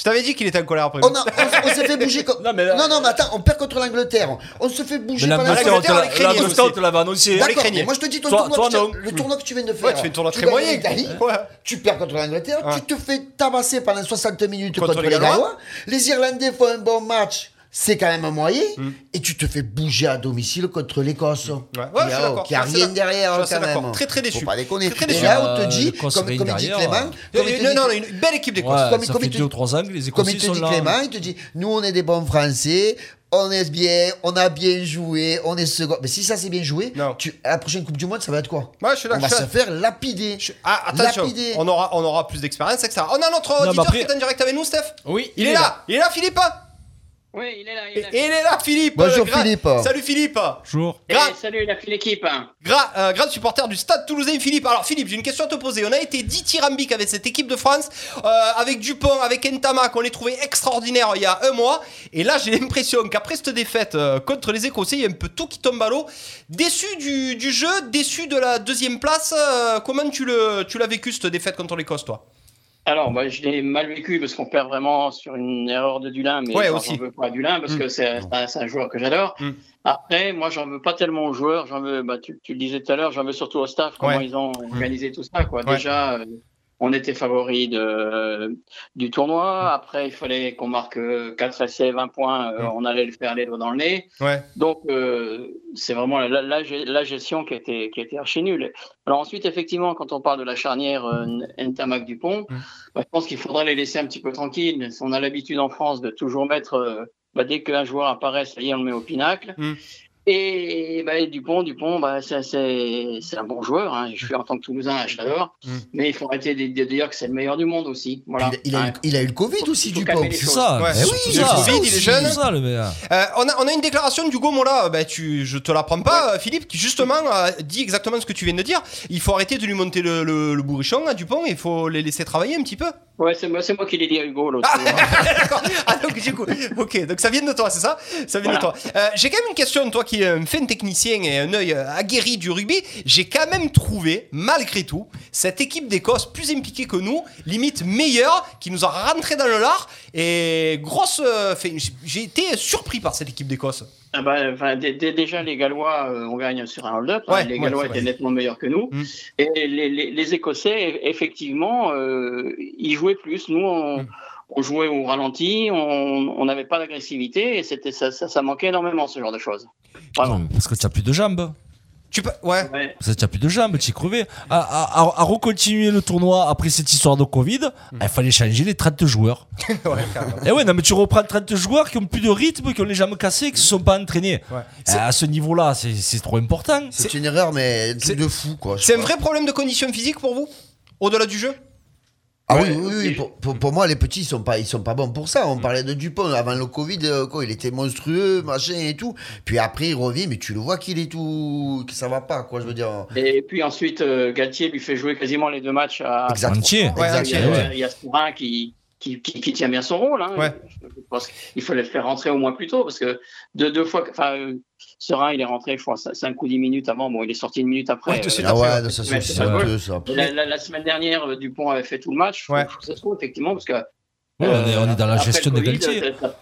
Je t'avais dit qu'il était en colère après. On, a- on- on s'est fait bouger. co- Non, mais là- non, non, mais attends, on perd contre l'Angleterre. On se fait bouger pendant l'Angleterre, on te l'Angleterre, l'a- on te l'avait annoncé. D'accord, craignait. moi je te dis, ton Toi- tournoi toi, que tu- non. le tournoi que tu viens de faire. Ouais, tu fais le tournoi très gagnes moyen. l'Italie, Ouais. Tu perds contre l'Angleterre, Ouais. tu te fais tabasser pendant 60 minutes Contre contre, les les Gallois. Gallois. Les Irlandais font un bon match. C'est quand même un moyen, Mm. et tu te fais bouger à domicile contre l'Écosse. Ouais, Qui ouais, a- je suis d'accord. Qui a suis rien derrière d'accord. Je suis quand même. Très, très déçu. Faut pas déconner. Très, très et là, on te Euh, dit, l'Écosse comme, règne comme il dit Clément, comme Non, dit- non, une belle équipe d'Écosse. Ouais, Comme- ça comme fait il te- deux ou trois ans que les comme Écossais il te sont dit là. Clément, il te dit nous on est des bons Français. on est bien, on a bien joué, on est second. Mais si ça c'est bien joué, tu, à la prochaine Coupe du Monde, ça va être quoi? Ouais, je suis là, On va je se faire lapider. Ah, attention, Lapider. on aura, on aura plus d'expérience, etc. On a notre auditeur après- qui est en direct avec nous, Steph Oui, il, est, là. Il est là, Philippe Oui, il est là. Et il est là, Philippe Bonjour, Gra- Philippe. Salut, Philippe Bonjour. Eh, salut, la fine équipe. hein. Gra- euh, grand supporter du Stade Toulousain, Philippe. Alors, Philippe, j'ai une question à te poser. On a été dithyrambique avec cette équipe de France, euh, avec Dupont, avec Ntamak. On les trouvait extraordinaires il y a un mois. Et là, j'ai l'impression qu'après cette défaite euh, contre les Écossais, il y a un peu tout qui tombe à l'eau. Déçu du, du jeu, déçu de la deuxième place. euh, comment tu le- tu l'as vécu cette défaite contre l'Écosse, toi? Alors, bah, je l'ai mal vécu parce qu'on perd vraiment sur une erreur de Dulin, mais Ouais, j'en aussi. veux pas à Dulin parce Mm. que c'est c'est un, joueur que j'adore. Après, moi, j'en veux pas tellement aux joueurs. J'en veux, bah, tu, tu le disais tout à l'heure, j'en veux surtout au staff, comment Ouais. ils ont organisé tout ça. Quoi. Ouais. Déjà, euh, on était favori de, du tournoi. Après, il fallait qu'on marque euh, 4 essais, 20 points. euh, Mm. On allait le faire les doigts dans le nez. Ouais. Donc, euh, c'est vraiment la, la- la ge- la gestion qui été archi nulle. Alors ensuite, effectivement, quand on parle de la charnière euh, Ntamak-Dupont, bah, je pense qu'il faudrait les laisser un petit peu tranquilles. On a l'habitude en France de toujours mettre, euh, bah, dès qu'un joueur apparaît, ça y est, on le met au pinacle. Et bah, Dupont, Dupont, bah, c'est- c'est c'est un bon joueur. Hein. Je suis en tant que Toulousain, je l'adore. Mais il faut arrêter de, de dire que c'est le meilleur du monde aussi. Voilà. Il a, eu, il a eu le Covid aussi, Dupont. C'est ça. Ouais. c'est Oui, il a ça. le Covid, il est jeune. C'est ça, le. Euh, on, a, on a une déclaration d'Hugo Mola, bah, tu, je te l'apprends pas, euh, Philippe, qui justement a dit exactement ce que tu viens de dire. Il faut arrêter de lui monter le, le, le bourrichon à Dupont, il faut les laisser travailler un petit peu. Ouais, c'est moi, c'est moi qui l'ai dit à Hugo l'autre jour. *laughs* Ah, donc, du coup, ok, donc ça vient de toi, c'est ça? Ça vient de toi. Euh, j'ai quand même une question, toi qui es un fin technicien et un œil euh, aguerri du rugby. J'ai quand même trouvé, malgré tout, cette équipe d'Écosse plus impliquée que nous, limite meilleure, qui nous a rentré dans le lard. Et grosse. euh, j'ai été surpris par cette équipe d'Écosse. Ah bah, enfin, déjà, les Gallois, euh, on gagne sur un hold-up. hein. Les ouais, Gallois étaient nettement meilleurs que nous. Et les, les- les Écossais, effectivement, euh, ils jouaient plus. Nous, on, on jouait au ralenti, on on n'avait pas d'agressivité et c'était ça, ça, ça manquait énormément, ce genre de choses. Vraiment. Parce que tu n'as plus de jambes? Tu peux, ouais. Que tu n'as plus de jambes, tu es crevé. À, à, à- à recontinuer le tournoi après cette histoire de Covid, il fallait changer les 30 joueurs. *laughs* Et ouais, non, mais tu reprends 30 joueurs qui ont plus de rythme, qui ont les jambes cassées, qui ne se sont pas entraînés. C'est- À ce niveau-là, c'est c'est trop important. C'est une erreur, mais truc de fou, quoi. C'est un vrai problème de condition physique pour vous Au-delà du jeu? Ah oui, oui, oui. Pour, pour- pour moi, les petits, ils sont pas, ils sont pas bons pour ça. On parlait de Dupont avant le Covid, euh, quoi, il était monstrueux, machin et tout. Puis après, il revient, mais tu le vois qu'il est tout, que ça va pas, quoi. Je veux dire. Et puis ensuite, euh, Galtier lui fait jouer quasiment les deux matchs à Exact. Entier. Il y a- Ouais, il y a- il y a Sourin qui, qui, qui, qui tient bien son rôle. Hein. Ouais. Je pense qu'il fallait le faire rentrer au moins plus tôt parce que deux, deux fois, enfin, euh, Serein, il est rentré, je crois, 5 ou 10 minutes avant. Bon, il est sorti une minute après. Ouais, Euh, Ah ouais, ça c'est ça. La, la- la semaine dernière, euh, Dupont avait fait tout le match. Ouais. trouve que c'est trop, effectivement, parce que. Ouais, on, est, on est dans la gestion le de Covid, Galtier. t'as-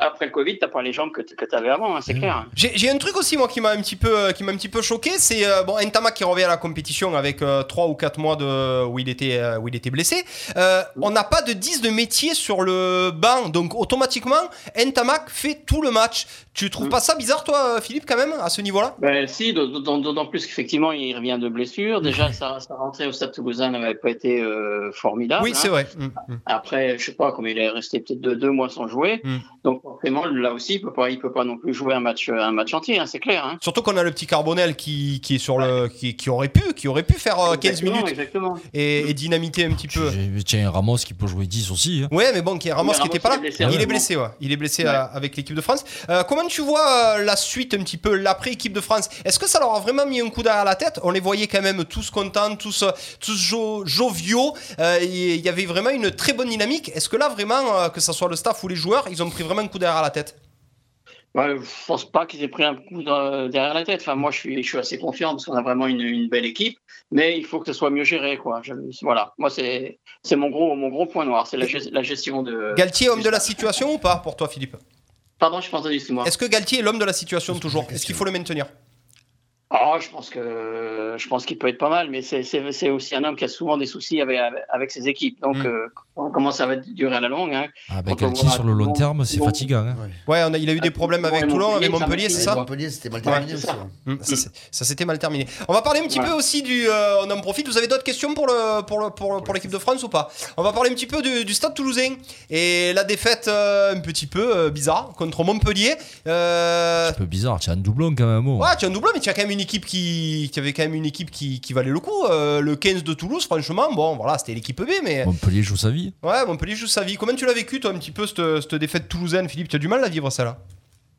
Après le Covid, t'as pas les jambes que, que t'avais avant, hein, c'est clair. hein. J'ai un truc aussi moi qui m'a un petit peu euh, qui m'a un petit peu choqué, c'est euh, bon Ntamak qui revient à la compétition avec 3 ou 4 mois de où il était euh, où il était blessé. Euh, on n'a pas de 10 de métier sur le banc, donc automatiquement Ntamak fait tout le match. Tu trouves pas ça bizarre toi euh, Philippe quand même à ce niveau-là? Ben, si, d'autant plus qu'effectivement, il revient de blessure. Déjà, sa, sa rentrée au Stade Toulousain n'avait pas été euh, formidable. Oui, c'est hein. vrai. Mm, mm. Après, je sais pas, comme il est resté peut-être deux, deux mois sans jouer. Mm. Donc, forcément, là aussi, il peut pas, il peut pas non plus jouer un match, un match entier, hein, c'est clair. Hein. Surtout qu'on a le petit Carbonel qui, qui est sur le qui, qui aurait pu qui aurait pu faire euh, 15 Exactement, minutes Exactement. et, et dynamiter un petit peu. Tiens, Ramos qui peut jouer 10 aussi. hein. Ouais, mais bon, qui est Ramos qui était pas là. il est blessé, il est vraiment. blessé, ouais. Il est blessé Ouais. euh, avec l'équipe de France. Euh, comment tu vois euh, la suite un petit peu, l'après équipe de France? Est-ce que ça leur a vraiment mis un coup derrière la tête? On les voyait quand même tous contents, tous, euh, tous jo- joviaux. Euh, Il y avait vraiment une très bonne dynamique. Est-ce que là, vraiment, euh, que ce soit le staff ou les joueurs, ils ont pris vraiment un coup derrière la tête Ouais, je pense pas qu'ils aient pris un coup de- derrière la tête. Enfin, moi, je suis, je suis assez confiant parce qu'on a vraiment une, une belle équipe, mais il faut que ce soit mieux géré, quoi. Je- voilà. Moi, c'est, c'est mon gros, mon gros point noir, c'est la, gest- la gestion de. Galtier, homme de la situation ou pas pour toi, Philippe? Pardon, je pense pas excuse-moi. Est-ce que Galtier est l'homme de la situation toujours? Est-ce qu'il faut le maintenir? Oh, je pense que je pense qu'il peut être pas mal, mais c'est- c'est c'est aussi un homme qui a souvent des soucis avec, avec, ses équipes. Donc, euh, comment ça va durer à la longue hein. Ah, ben, Galtier, sur le long terme, c'est fatigant. hein. Ouais, on a- il a eu des problèmes avec Toulon, avec Montpellier, c'est ça Montpellier, c'était mal terminé c'est aussi. ça. ouais. Mm, ça, c'est- ça s'était mal terminé. On va parler un petit peu aussi du. euh, on en profite. Vous avez d'autres questions pour le pour le pour, pour l'équipe de France ou pas? On va parler un petit peu du, du Stade Toulousain et la défaite euh, un petit peu euh, bizarre contre Montpellier. Euh, Un peu bizarre, tu as un doublon quand même. oh. Ouais, tu as un doublon, mais tu as quand même une équipe qui, qui avait quand même une équipe qui, qui valait le coup. Euh, le 15 de Toulouse, franchement, bon, voilà, c'était l'équipe B, mais Montpellier joue sa vie. ouais, Montpellier joue sa vie. Comment tu l'as vécu, toi, un petit peu cette, cette défaite toulousaine, Philippe Tu as du mal à vivre ça là?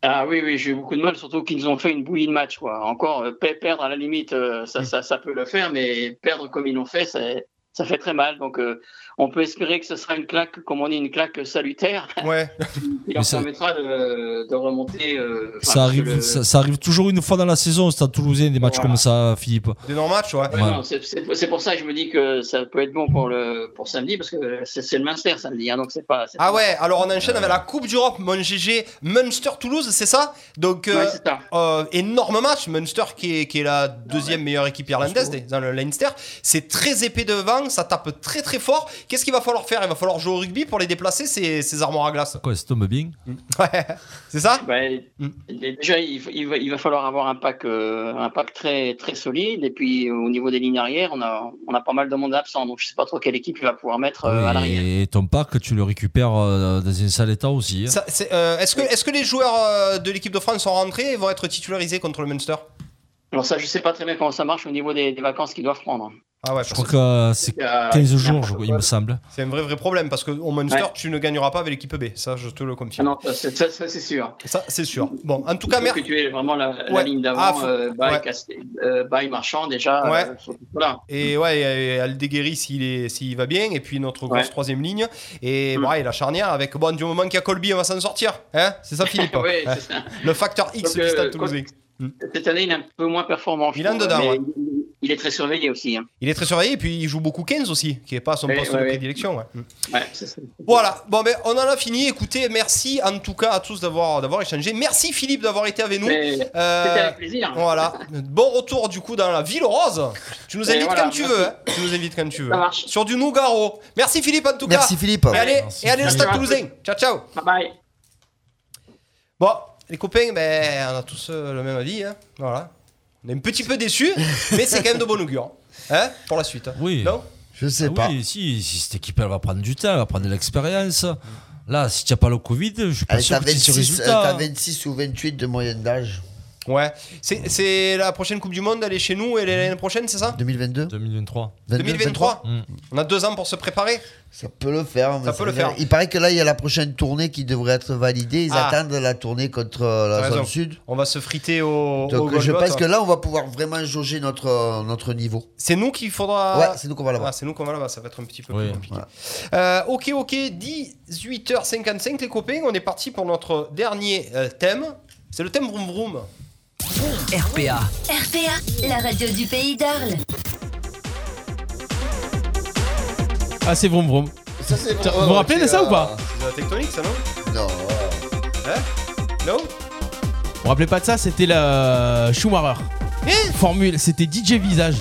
Ah oui, oui, j'ai eu beaucoup de mal, surtout qu'ils ont fait une bouillie de match. Quoi. Encore, euh, pe- perdre à la limite, euh, Mm. ça, ça, ça peut le faire, mais perdre comme ils l'ont fait, c'est- ça fait très mal. Donc, euh, on peut espérer que ce sera une claque, comme on dit, une claque salutaire, *laughs* Ouais. qui leur ça- permettra de, de remonter. euh, Ça arrive, le- ça, ça arrive toujours une fois dans la saison au Stade Toulousain, des matchs Voilà. comme ça, Philippe. Des non-matchs, ouais. Ouais, non, c'est- pour ça que je me dis que ça peut être bon pour, le, pour samedi, parce que c'est le Munster samedi, hein, donc c'est pas. Ah pas- ouais, alors on enchaîne avec la Coupe d'Europe, mon GG, Munster-Toulouse, c'est ça? Donc, euh, Ouais, c'est ça. euh, énorme match, Munster qui est, qui est la deuxième meilleure équipe irlandaise des- dans le Leinster. C'est très épais devant, ça tape très très fort. Qu'est-ce qu'il va falloir faire? Il va falloir jouer au rugby pour les déplacer, ces, ces armoires à glace. Quoi, ça tombe bien Ouais, *laughs* c'est ça? Ouais, Mm. Déjà, il, va, il va falloir avoir un pack, euh, un pack très, très solide. Et puis, au niveau des lignes arrière, on a, on a pas mal de monde absent. Donc, je sais pas trop quelle équipe il va pouvoir mettre euh, à l'arrière. Et ton parc, tu le récupères euh, dans un sale état aussi. hein. Euh, Est-ce que, est que les joueurs euh, de l'équipe de France sont rentrés et vont être titularisés contre le Munster? Alors, ça, je sais pas très bien comment ça marche au niveau des, des vacances qu'ils doivent prendre. Ah ouais, Je crois que c'est Euh, 15 jours, je- il me semble. C'est un vrai vrai problème parce qu'au Munster, Ouais. tu ne gagneras pas avec l'équipe B. Ça, je te le Ah confirme. non, ça, c'est- ça, ça, c'est sûr. Ça, c'est sûr. Bon, en tout cas, merci. que tu aies vraiment la, la Ouais. ligne d'avant, Ah, faut- euh, ouais. Euh, Marchand, déjà. Ouais. euh, faut- voilà. Et ouais, Aldeguerri s'il est s'il va bien, et puis notre grosse Ouais. troisième ligne. Et Mm. ouais, la charnière avec bon du moment qu'il y a Colby, on va s'en sortir. Hein c'est ça Philippe *laughs* Ouais, Hein c'est *laughs* ça. Le facteur X Donc, du stade euh, toulousain. Cette année, il est un peu moins performant. Il est en dedans, mais ouais. Il, est très surveillé aussi. hein. Il est très surveillé et puis il joue beaucoup 15 aussi, qui est pas son poste ouais, de prédilection. ouais. Voilà, bon ben on en a fini. Écoutez, merci en tout cas à tous d'avoir d'avoir échangé. Merci Philippe d'avoir été avec nous. Euh, C'était avec plaisir. Voilà, bon retour du coup dans la ville rose. Tu nous invites voilà, quand tu merci. veux. hein. Tu nous invites quand tu veux. Ça marche. Sur du Nougaro. Merci Philippe en tout cas. Merci Philippe. Et allez, Merci. et allez le stade toulousain. Ciao ciao. Bye bye. Bon, les copains, ben, on a tous euh, le même avis. Hein. Voilà. On est un petit peu déçus, *laughs* mais c'est quand même de bon augure. Hein, pour la suite. Oui. Non? Je sais Ah pas. Oui, si, si cette équipe elle va prendre du temps, elle va prendre de l'expérience. Là, si tu n'as pas le Covid, je suis pas Allez, sûr que tu aies ce 26, euh, résultat. t'as 26 ou 28 de moyenne d'âge. Ouais. C'est c'est la prochaine Coupe du Monde, elle est chez nous et l'année prochaine, c'est ça? 2022 2023. 22, 2023 Mm. On a deux ans pour se préparer. Ça peut le faire. mais Ça peut le faire. Il paraît que là, il y a la prochaine tournée qui devrait être validée. Ils Ah. attendent la tournée contre euh, T'as la zone raison. sud. On va se friter au. au Donc je pense que là, on va pouvoir vraiment jauger notre, euh, notre niveau. C'est nous qu'il faudra. Ouais, c'est nous qu'on va là-bas. Ah, c'est nous qu'on va là-bas, ça va être un petit peu Oui. plus compliqué. Euh, ok, ok, 18h55 les copains, on est parti pour notre dernier euh, thème. C'est le thème Vroom Vroom. RPA. RPA, la radio du pays d'Arles. Ah, c'est vroom vroom. Ça, c'est Tiens, vous vous rappelez de ça ou pas C'est de la tectonique ça non Non. Hein Non Vous vous rappelez pas de ça C'était la Schumacher. Eh Formule, c'était DJ Visage.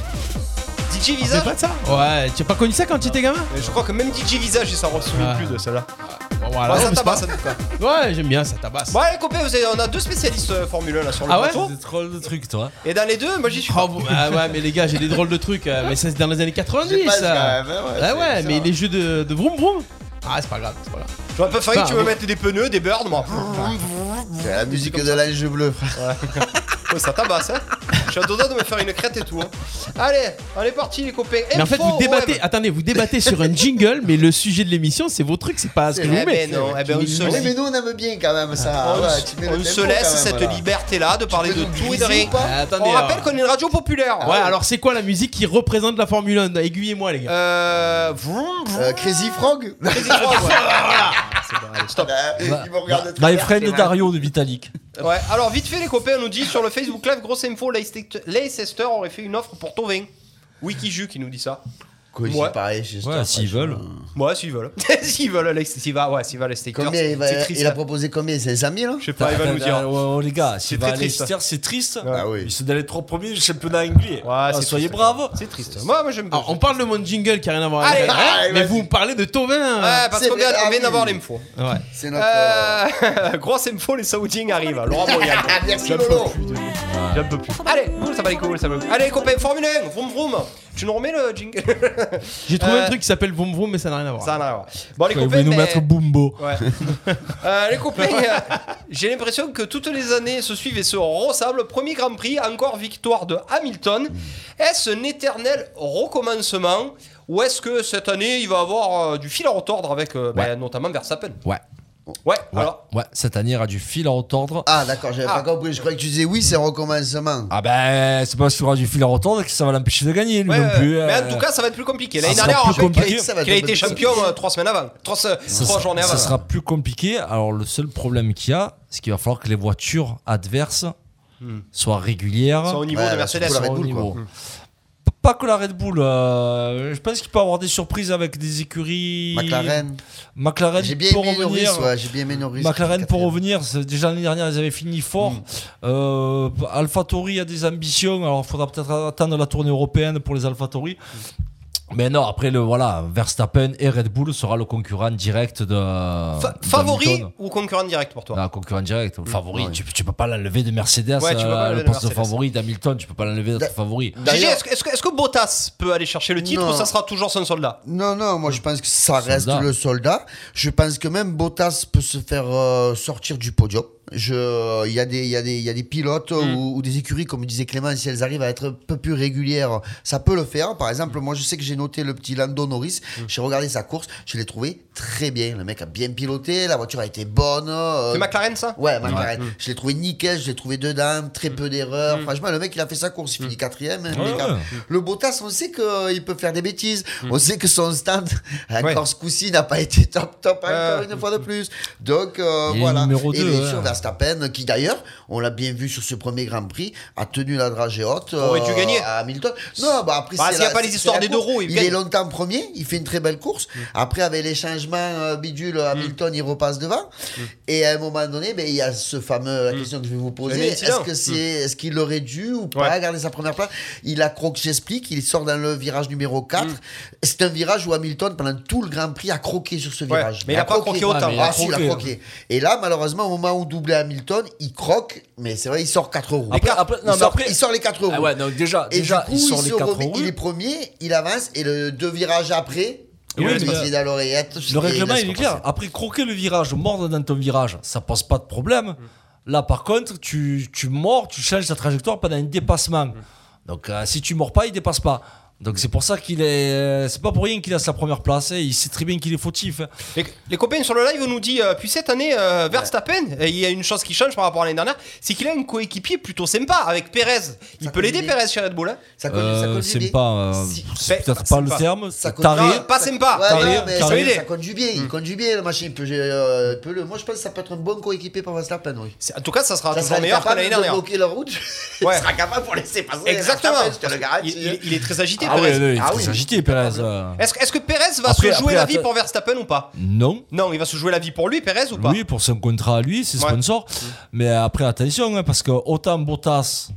DJ Visage pas de ça Ouais, tu as pas connu ça quand tu étais gamin Mais Je crois que même DJ Visage il s'en souvient Ah. plus de celle-là. Bon, voilà, Ouais, ça c'est tabasse en tout cas. Ouais, j'aime bien, ça tabasse. Bon allez copains, vous avez- on a deux spécialistes euh, Formule 1 là sur le Ah ouais plateau. Des trolls de trucs, toi. Et dans les deux, moi j'y suis. Oh, vous- ah ouais, mais les gars, j'ai des drôles de trucs. euh, mais ça, c'est dans les années 90, J'ai pas ça. hein, ouais, ah c'est ouais, mais les jeux de, de vroom vroom. Ah, c'est pas grave, c'est pas grave. J'aurais préféré que tu me mettes des pneus, des birds, moi. C'est la musique de l'ange bleu, frère. Ouais, ça tabasse, hein. Je suis à deux doigts de me faire une crête et tout. hein. Allez, on est parti les copains. Mais en fait, Info vous débattez, web. attendez, vous débattez sur un jingle, mais le sujet de l'émission, c'est vos trucs, c'est pas ce que je Eh vous mets. ben non, eh ben on se Oui, laisse. mais nous, on aime bien quand même ça. On, Ouais, s- tu mets le on se tempo laisse quand même, cette voilà. liberté-là de parler de nous tout et de rien. ou pas Ah, attendez, On rappelle alors. qu'on est une radio populaire. Ouais, alors c'est quoi la musique qui représente la Formule 1 Aiguillez-moi, les gars. Euh. vroom, vroom. Euh, Crazy Frog Crazy Frog, *laughs* ouais. Ah, c'est bon, allez, Stop. Bah, Ils me regardent de My friend. Dario de Vitalik. Ouais, alors vite fait les copains, on nous dit sur le Facebook Live, grosse info, Leicester Leicester aurait fait une offre pour Tovin. Wikiju qui nous dit ça. Quoi, Ouais. c'est pareil, Ouais, s'ils veulent. Ouais, s'ils veulent. s'ils veulent, Alex, s'il va, ouais, s'il va il, va- c'est triste. il a proposé combien C'est 5 000 Je sais pas, il va nous dire. Les gars, C'est s'il va très à triste. Leicester, c'est triste. Ah oui. Ils sont dans les trois premiers du championnat anglais. Ouais, c'est soyez triste. braves. C'est triste. Moi, moi j'aime bien. Alors, on parle de mon jingle qui a rien à voir avec Allez, la- allez, mais vas-y. vous me parlez de Tovin. Ouais, parce C'est qu'on vient, vrai, on ah vient oui. d'avoir l'info. Ouais. C'est notre. Euh, *laughs* grosse info, les Saoudiens arrivent. *laughs* Laurent. Merci, Lolo. plus de lui. J'en peux plus. Allez, cool, ça va les cool, ça va les. Allez, copains, Formule 1, vroom vroom. Tu nous remets le jingle *laughs* J'ai trouvé Euh, un truc qui s'appelle Vroom Vroom, mais ça n'a rien à voir. Ça n'a rien à voir. Bon, les Ils copains, voulaient nous mettre Bumbo. Ouais. *laughs* Euh, les copains, euh, j'ai l'impression que toutes les années se suivent et se ressemblent. Premier Grand Prix, encore victoire de Hamilton. Est-ce un éternel recommencement ou est-ce que cette année il va avoir euh, du fil à retordre avec euh, ben, notamment Verstappen? Ouais. Ouais, Ouais. alors Ouais, cette année, il y aura du fil à retordre. Ah, d'accord, j'avais Ah. pas compris. Je croyais que tu disais oui, c'est un recommencement. Ah ben, c'est pas parce qu'il y aura du fil à retordre que ça va l'empêcher de gagner, lui Ouais, non plus. mais euh. en tout cas, ça va être plus compliqué. ça L'année sera dernière, plus en juin, compliqué. Ça va qu'il a être été plus champion compliqué. euh, trois semaines avant, trois, ça, trois sera- journées avant. ça sera plus compliqué. Alors, le seul problème qu'il y a, c'est qu'il va falloir que les voitures adverses soient régulières. Soit au niveau Ouais, de Mercedes. Soient au niveau. P- Pas que la Red Bull. euh, je pense qu'il peut y avoir des surprises avec des écuries. McLaren. McLaren J'ai bien pour aimé Norris, revenir. ouais, j'ai bien aimé Norris. McLaren pour revenir, déjà l'année dernière ils avaient fini fort. Mm. Euh, AlphaTauri a des ambitions, alors il faudra peut-être attendre la tournée européenne pour les AlphaTauri. Mais non, après le voilà, Verstappen et Red Bull sera le concurrent direct de. Fa- de favori Hamilton. ou concurrent direct pour toi Ah, concurrent direct, favori. Tu, tu peux pas l'enlever de Mercedes, Ouais, tu peux pas euh, le de poste de favori d'Hamilton, tu peux pas l'enlever d'être favori. Est-ce que, est-ce que- que Bottas peut aller chercher le titre Non. ou ça sera toujours son soldat Non, non, moi je pense que ça reste Soldat. le soldat. Je pense que même Bottas peut se faire euh, sortir du podium. Je- Il y, a des- il y, a des- il y a des pilotes Mm. ou, ou des écuries, comme disait Clément, si elles arrivent à être un peu plus régulières, ça peut le faire. Par exemple, moi je sais que j'ai noté le petit Lando Norris, Mm. j'ai regardé sa course, je l'ai trouvé très bien. Le mec a bien piloté, la voiture a été bonne. euh, C'est McLaren ça? Ouais, McLaren. Je l'ai trouvé nickel, je l'ai trouvé dedans, très peu d'erreurs. Mm. Franchement, le mec, il a fait sa course, il finit quatrième. hein, Ouais, ouais. Le Bottas, on sait qu'il peut faire des bêtises. On sait que son stand, *laughs* encore Mm. Ouais. ce coup-ci, n'a pas été top, top, encore Euh. une fois de plus. Donc, euh, Il est voilà. numéro Et deux, Verstappen, qui d'ailleurs, on l'a bien vu sur ce premier Grand Prix, a tenu la dragée haute. Aurait dû gagner. À Hamilton. Non, bah après, Bah, c'est s'il y a pas les histoires des deux course. roues, il est longtemps premier, il fait une très belle course. Après, avec les changements euh, bidules, Hamilton, il repasse devant. Et à un moment donné, ben, il y a ce fameux, la question que je vais vous poser. Est-ce que c'est, est-ce qu'il aurait dû ou pas Ouais. garder sa première place? Il a croqué, j'explique, il sort dans le virage numéro 4. C'est un virage où Hamilton, pendant tout le Grand Prix, a croqué sur ce Ouais, virage. mais il a pas croqué autant. Ah, il a Ah, si, il a croqué. croqué. Et là, malheureusement, au moment où doublait Hamilton, il croque, mais c'est vrai, il sort 4 roues. Après- après- non, il, sort, après- il sort les 4 roues. Ah ouais, déjà, Et déjà du coup, il sort il, les se 4 remet- roues. il est premier, il avance, et le deux virages après, Oui, il mais est dans l'oreillette. Le règlement, il est clair. Après, croquer le virage, mordre dans ton virage, ça pose pas de problème. Là, par contre, tu, tu mords, tu changes ta trajectoire pendant un dépassement. Donc, euh, si tu mords pas, il dépasse pas. Donc, c'est pour ça qu'il est. euh, C'est pas pour rien qu'il a sa première place. hein. Il sait très bien qu'il est fautif. hein. Les, les copains sur le live nous dit euh, puis cette année euh, Verstappen il y a une chose qui change par rapport à l'année dernière c'est qu'il a un coéquipier plutôt sympa avec Perez il peut l'aider. Perez chez Red Bull hein Ça conduit, ça Euh, pas. euh, Si. c'est peut-être c'est pas le pas- terme. Ça conduit- Taré. Non, pas sympa Ouais, Carré, non, mais carré. ça, ça conduit bien, il conduit bien le machin. Il peut, euh, peut le, moi, je pense que ça peut être un bon coéquipier pour Verstappen, oui. En tout cas ça sera Ça toujours meilleur que l'année de dernière bloquer la route. *laughs* Il sera capable pour laisser passer. exactement il, il- il est très agité Ah Perez ouais, ouais, il est Ah oui. agité, Perez. euh. est-ce, que- Perez va Après- se jouer après, la vie pour Verstappen ou pas? Non. non il va se jouer la vie pour lui Perez ou pas? Oui, pour son contrat à lui, c'est Ouais. sponsor. Mais après, attention, hein, parce que autant Bottas,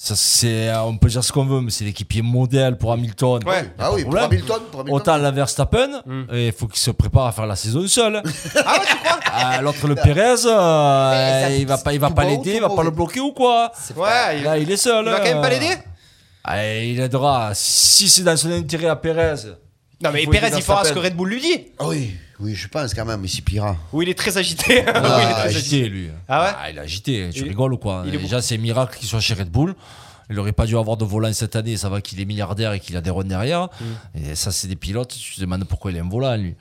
ça, c'est, on peut dire ce qu'on veut, mais c'est l'équipier modèle pour Hamilton. Ouais. Ah oui, pour problème. Hamilton, pour Hamilton. Autant la Verstappen, et il faut qu'il se prépare à faire la saison seul. ah ouais tu crois? Ah, *laughs* L'autre, le Perez, euh, il va pas, il va pas l'aider, il va pas le bloquer ou quoi? Ouais il, Là, il est seul. il va quand même pas euh. l'aider? Ah, il aidera. Si c'est dans son intérêt à Perez. non mais Il aider il fera ce que Red Bull lui dit Ah oui, oui, je pense quand même, il s'y pliera. où il est très agité Ah, *laughs* Oui, il est est très agité. agité, lui. Ah ouais Il est agité. Tu Il rigoles ou quoi? il est Déjà, c'est miracle qu'il soit chez Red Bull. Il aurait pas dû avoir de volant cette année. Ça va qu'il est milliardaire et qu'il a des runs derrière. Mm. Et ça, c'est des pilotes. Tu te demandes pourquoi il a un volant, lui.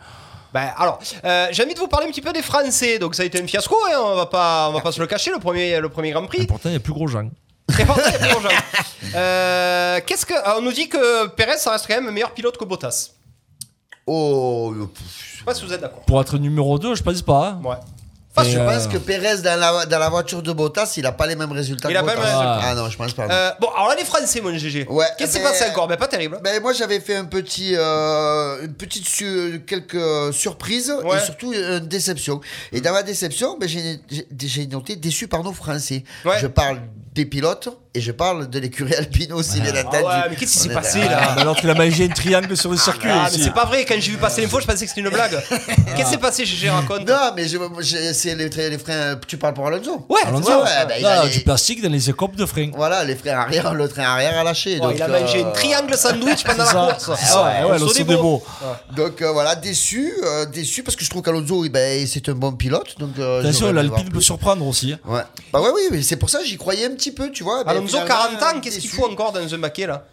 Ben, alors, euh, j'ai envie de vous parler un petit peu des Français. Donc ça a été un fiasco, hein, on va pas, on va pas se le cacher, le premier, le premier Grand Et Prix. pourtant, il y a plus gros gens. Et pourtant, il y a plus d'argent. Euh, Qu'est-ce que, alors, on nous dit que Perez, ça reste quand même un meilleur pilote que Bottas. Oh, Je sais pas si vous êtes d'accord. Pour être numéro 2, je pense pas. hein. Ouais. je Et, pense euh, que Pérez dans la, dans la voiture de Bottas, il a pas les mêmes résultats Il que a pas les mêmes résultats. Ah non, je pense pas. Euh, bon, alors là, les Français, mon GG. Ouais, Qu'est-ce qui s'est passé encore? Ben, pas terrible. Ben, moi j'avais fait un petit, euh, une petite su- quelques surprises Ouais. et surtout une déception. Et dans ma déception, ben, j'ai noté déçu par nos Français. Ouais. Je parle des pilotes et je parle de l'écurie alpine aussi, bien entendu. Ah ouais, mais qu'est-ce qui s'est passé Ah, là mais l'autre, il a mangé un triangle sur le circuit. Ah, mais aussi. c'est pas vrai, quand j'ai vu passer l'info, je pensais que c'était une blague. *laughs* Qu'est-ce qui s'est passé, GG Raconte Non, mais je- je- c'est les, les freins. Tu parles pour Alonso Ouais, Alonso, Ouais, ouais, ah, il là, a les- du plastique dans les écopes de frein. Voilà, les freins arrière, le train arrière a lâché. Donc, il a mangé euh, une triangle sandwich pendant *laughs* la course. Ah ouais, ouais, le des beaux. Donc euh, voilà, déçu, euh, déçu parce que je trouve qu'Alonso, eh ben, c'est un bon pilote. Donc, euh, Attention, l'Alpine peut surprendre aussi. hein. Ouais. Bah ouais, oui, mais c'est pour ça que j'y croyais un petit peu, tu vois. Ben, Alonso, finalement, 40 ans, qu'est-ce qu'il faut encore dans un maquet là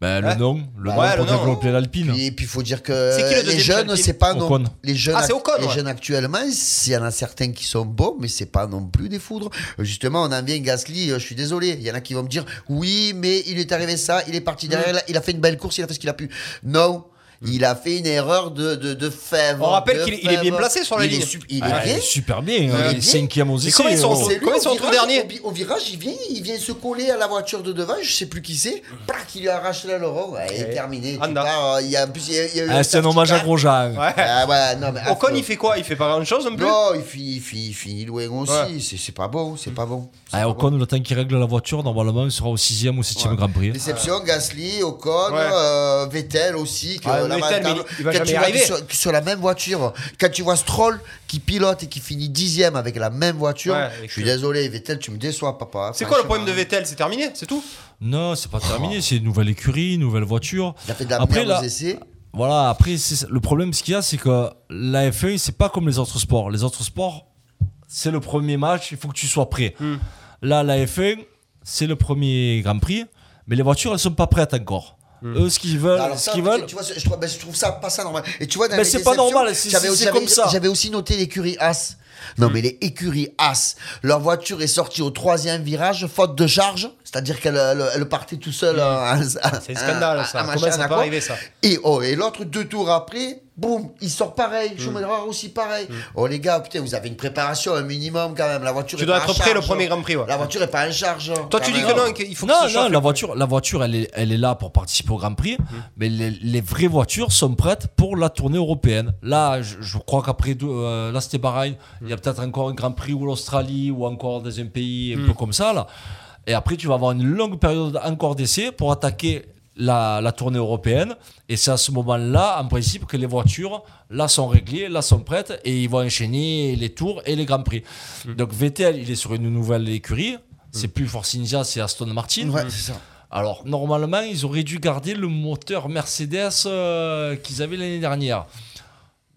Ben, le Ouais. nom, le Bah nom ouais, pour le nom. développer l'Alpine. Et puis il faut dire que C'est qui le les jeunes, Alpine c'est pas non. Ocon. Les jeunes, Ah, c'est Ocon, les ouais. jeunes actuellement, il y en a certains qui sont bons, mais c'est pas non plus des foudres. Euh, Justement, on en vient Gasly. euh, Je suis désolé, il y en a qui vont me dire oui, mais il est arrivé ça, il est parti derrière, Mm. il a- il a fait une belle course, il a fait ce qu'il a pu. Non. Il a fait une erreur de, de, de fèvre. On rappelle qu'il est- bien placé sur la ligne. sup- Il est Ah, il est super bien. Il hein, est Il est cinquième aux essais. comment ils sont- entrés virage, derniers au, virage, il vient, il vient se coller à la voiture de devant, je sais plus qui c'est. Plac, il lui arrache. Ouais, il est terminé. Euh, il y a, plus, Ah, c'est un hommage à. Grosjean. Ah Ocon, il fait quoi? Il fait pas grand chose non plus? Non, il finit, il finit, il finit loin aussi. Ouais. C'est, pas bon, c'est pas bon. Ocon, le temps qu'il règle la voiture, normalement, il sera au 6ème ou 7ème Ouais. Grand Prix. Déception, Gasly, Ocon, euh, Vettel aussi. Vettel, quand- mais il va quand jamais tu arriver. Sur, sur la même voiture, quand tu vois Stroll qui pilote et qui finit dixième avec la même voiture, Ouais, je suis désolé, Vettel, tu me déçois, papa. C'est quoi le problème de Vettel? C'est terminé, c'est tout? Non, c'est pas terminé. C'est une nouvelle écurie, une nouvelle voiture. Il a fait de la Après, merde là- aux essais. Voilà, après, c'est- le problème, ce qu'il y a, c'est que la F1, c'est pas comme les autres sports. Les autres sports, c'est le premier match, il faut que tu sois prêt. Hmm. Là, la F1, c'est le premier Grand Prix, mais les voitures, elles sont pas prêtes encore. Hmm. Eux, ce qu'ils veulent, Alors ce qu'ils veulent. Tu vois, je trouve, ben, je trouve ça pas ça normal. Et tu vois, dans Mais les c'est pas normal, c'est- j'avais aussi- comme ça. J'avais aussi noté l'écurie As. Non, mais les écuries As, leur voiture est sortie au troisième virage, faute de charge, c'est-à-dire qu'elle elle, elle partait tout seul. C'est un scandale ça. Comment ça peut arriver ça Et, oh, et l'autre, deux tours après, boum, il sort pareil. Mm. Schumacher aussi pareil. Oh les gars, putain, vous avez une préparation, un minimum quand même. La voiture Tu est dois pas être en prêt le premier Grand Prix. ouais. La voiture est pas en charge. Toi, tu dis que non, qu'il faut que Non, se non, chauffe. la voiture, la voiture elle, est, elle est là pour participer au Grand Prix, mais les, les vraies voitures sont prêtes pour la tournée européenne. Là, je, je crois qu'après, deux- euh, là c'était Bahreïn, il y a peut-être encore un Grand Prix ou l'Australie ou encore dans un pays un Mm. peu comme ça. Là. Et après, tu vas avoir une longue période encore d'essai pour attaquer la, la tournée européenne. Et c'est à ce moment-là, en principe, que les voitures, là, sont réglées, là, sont prêtes, et ils vont enchaîner les tours et les Grands Prix. Mm. Donc Vettel, il est sur une nouvelle écurie. C'est plus Force India, c'est Aston Martin. Ouais, c'est ça. Alors, normalement, ils auraient dû garder le moteur Mercedes euh, qu'ils avaient l'année dernière.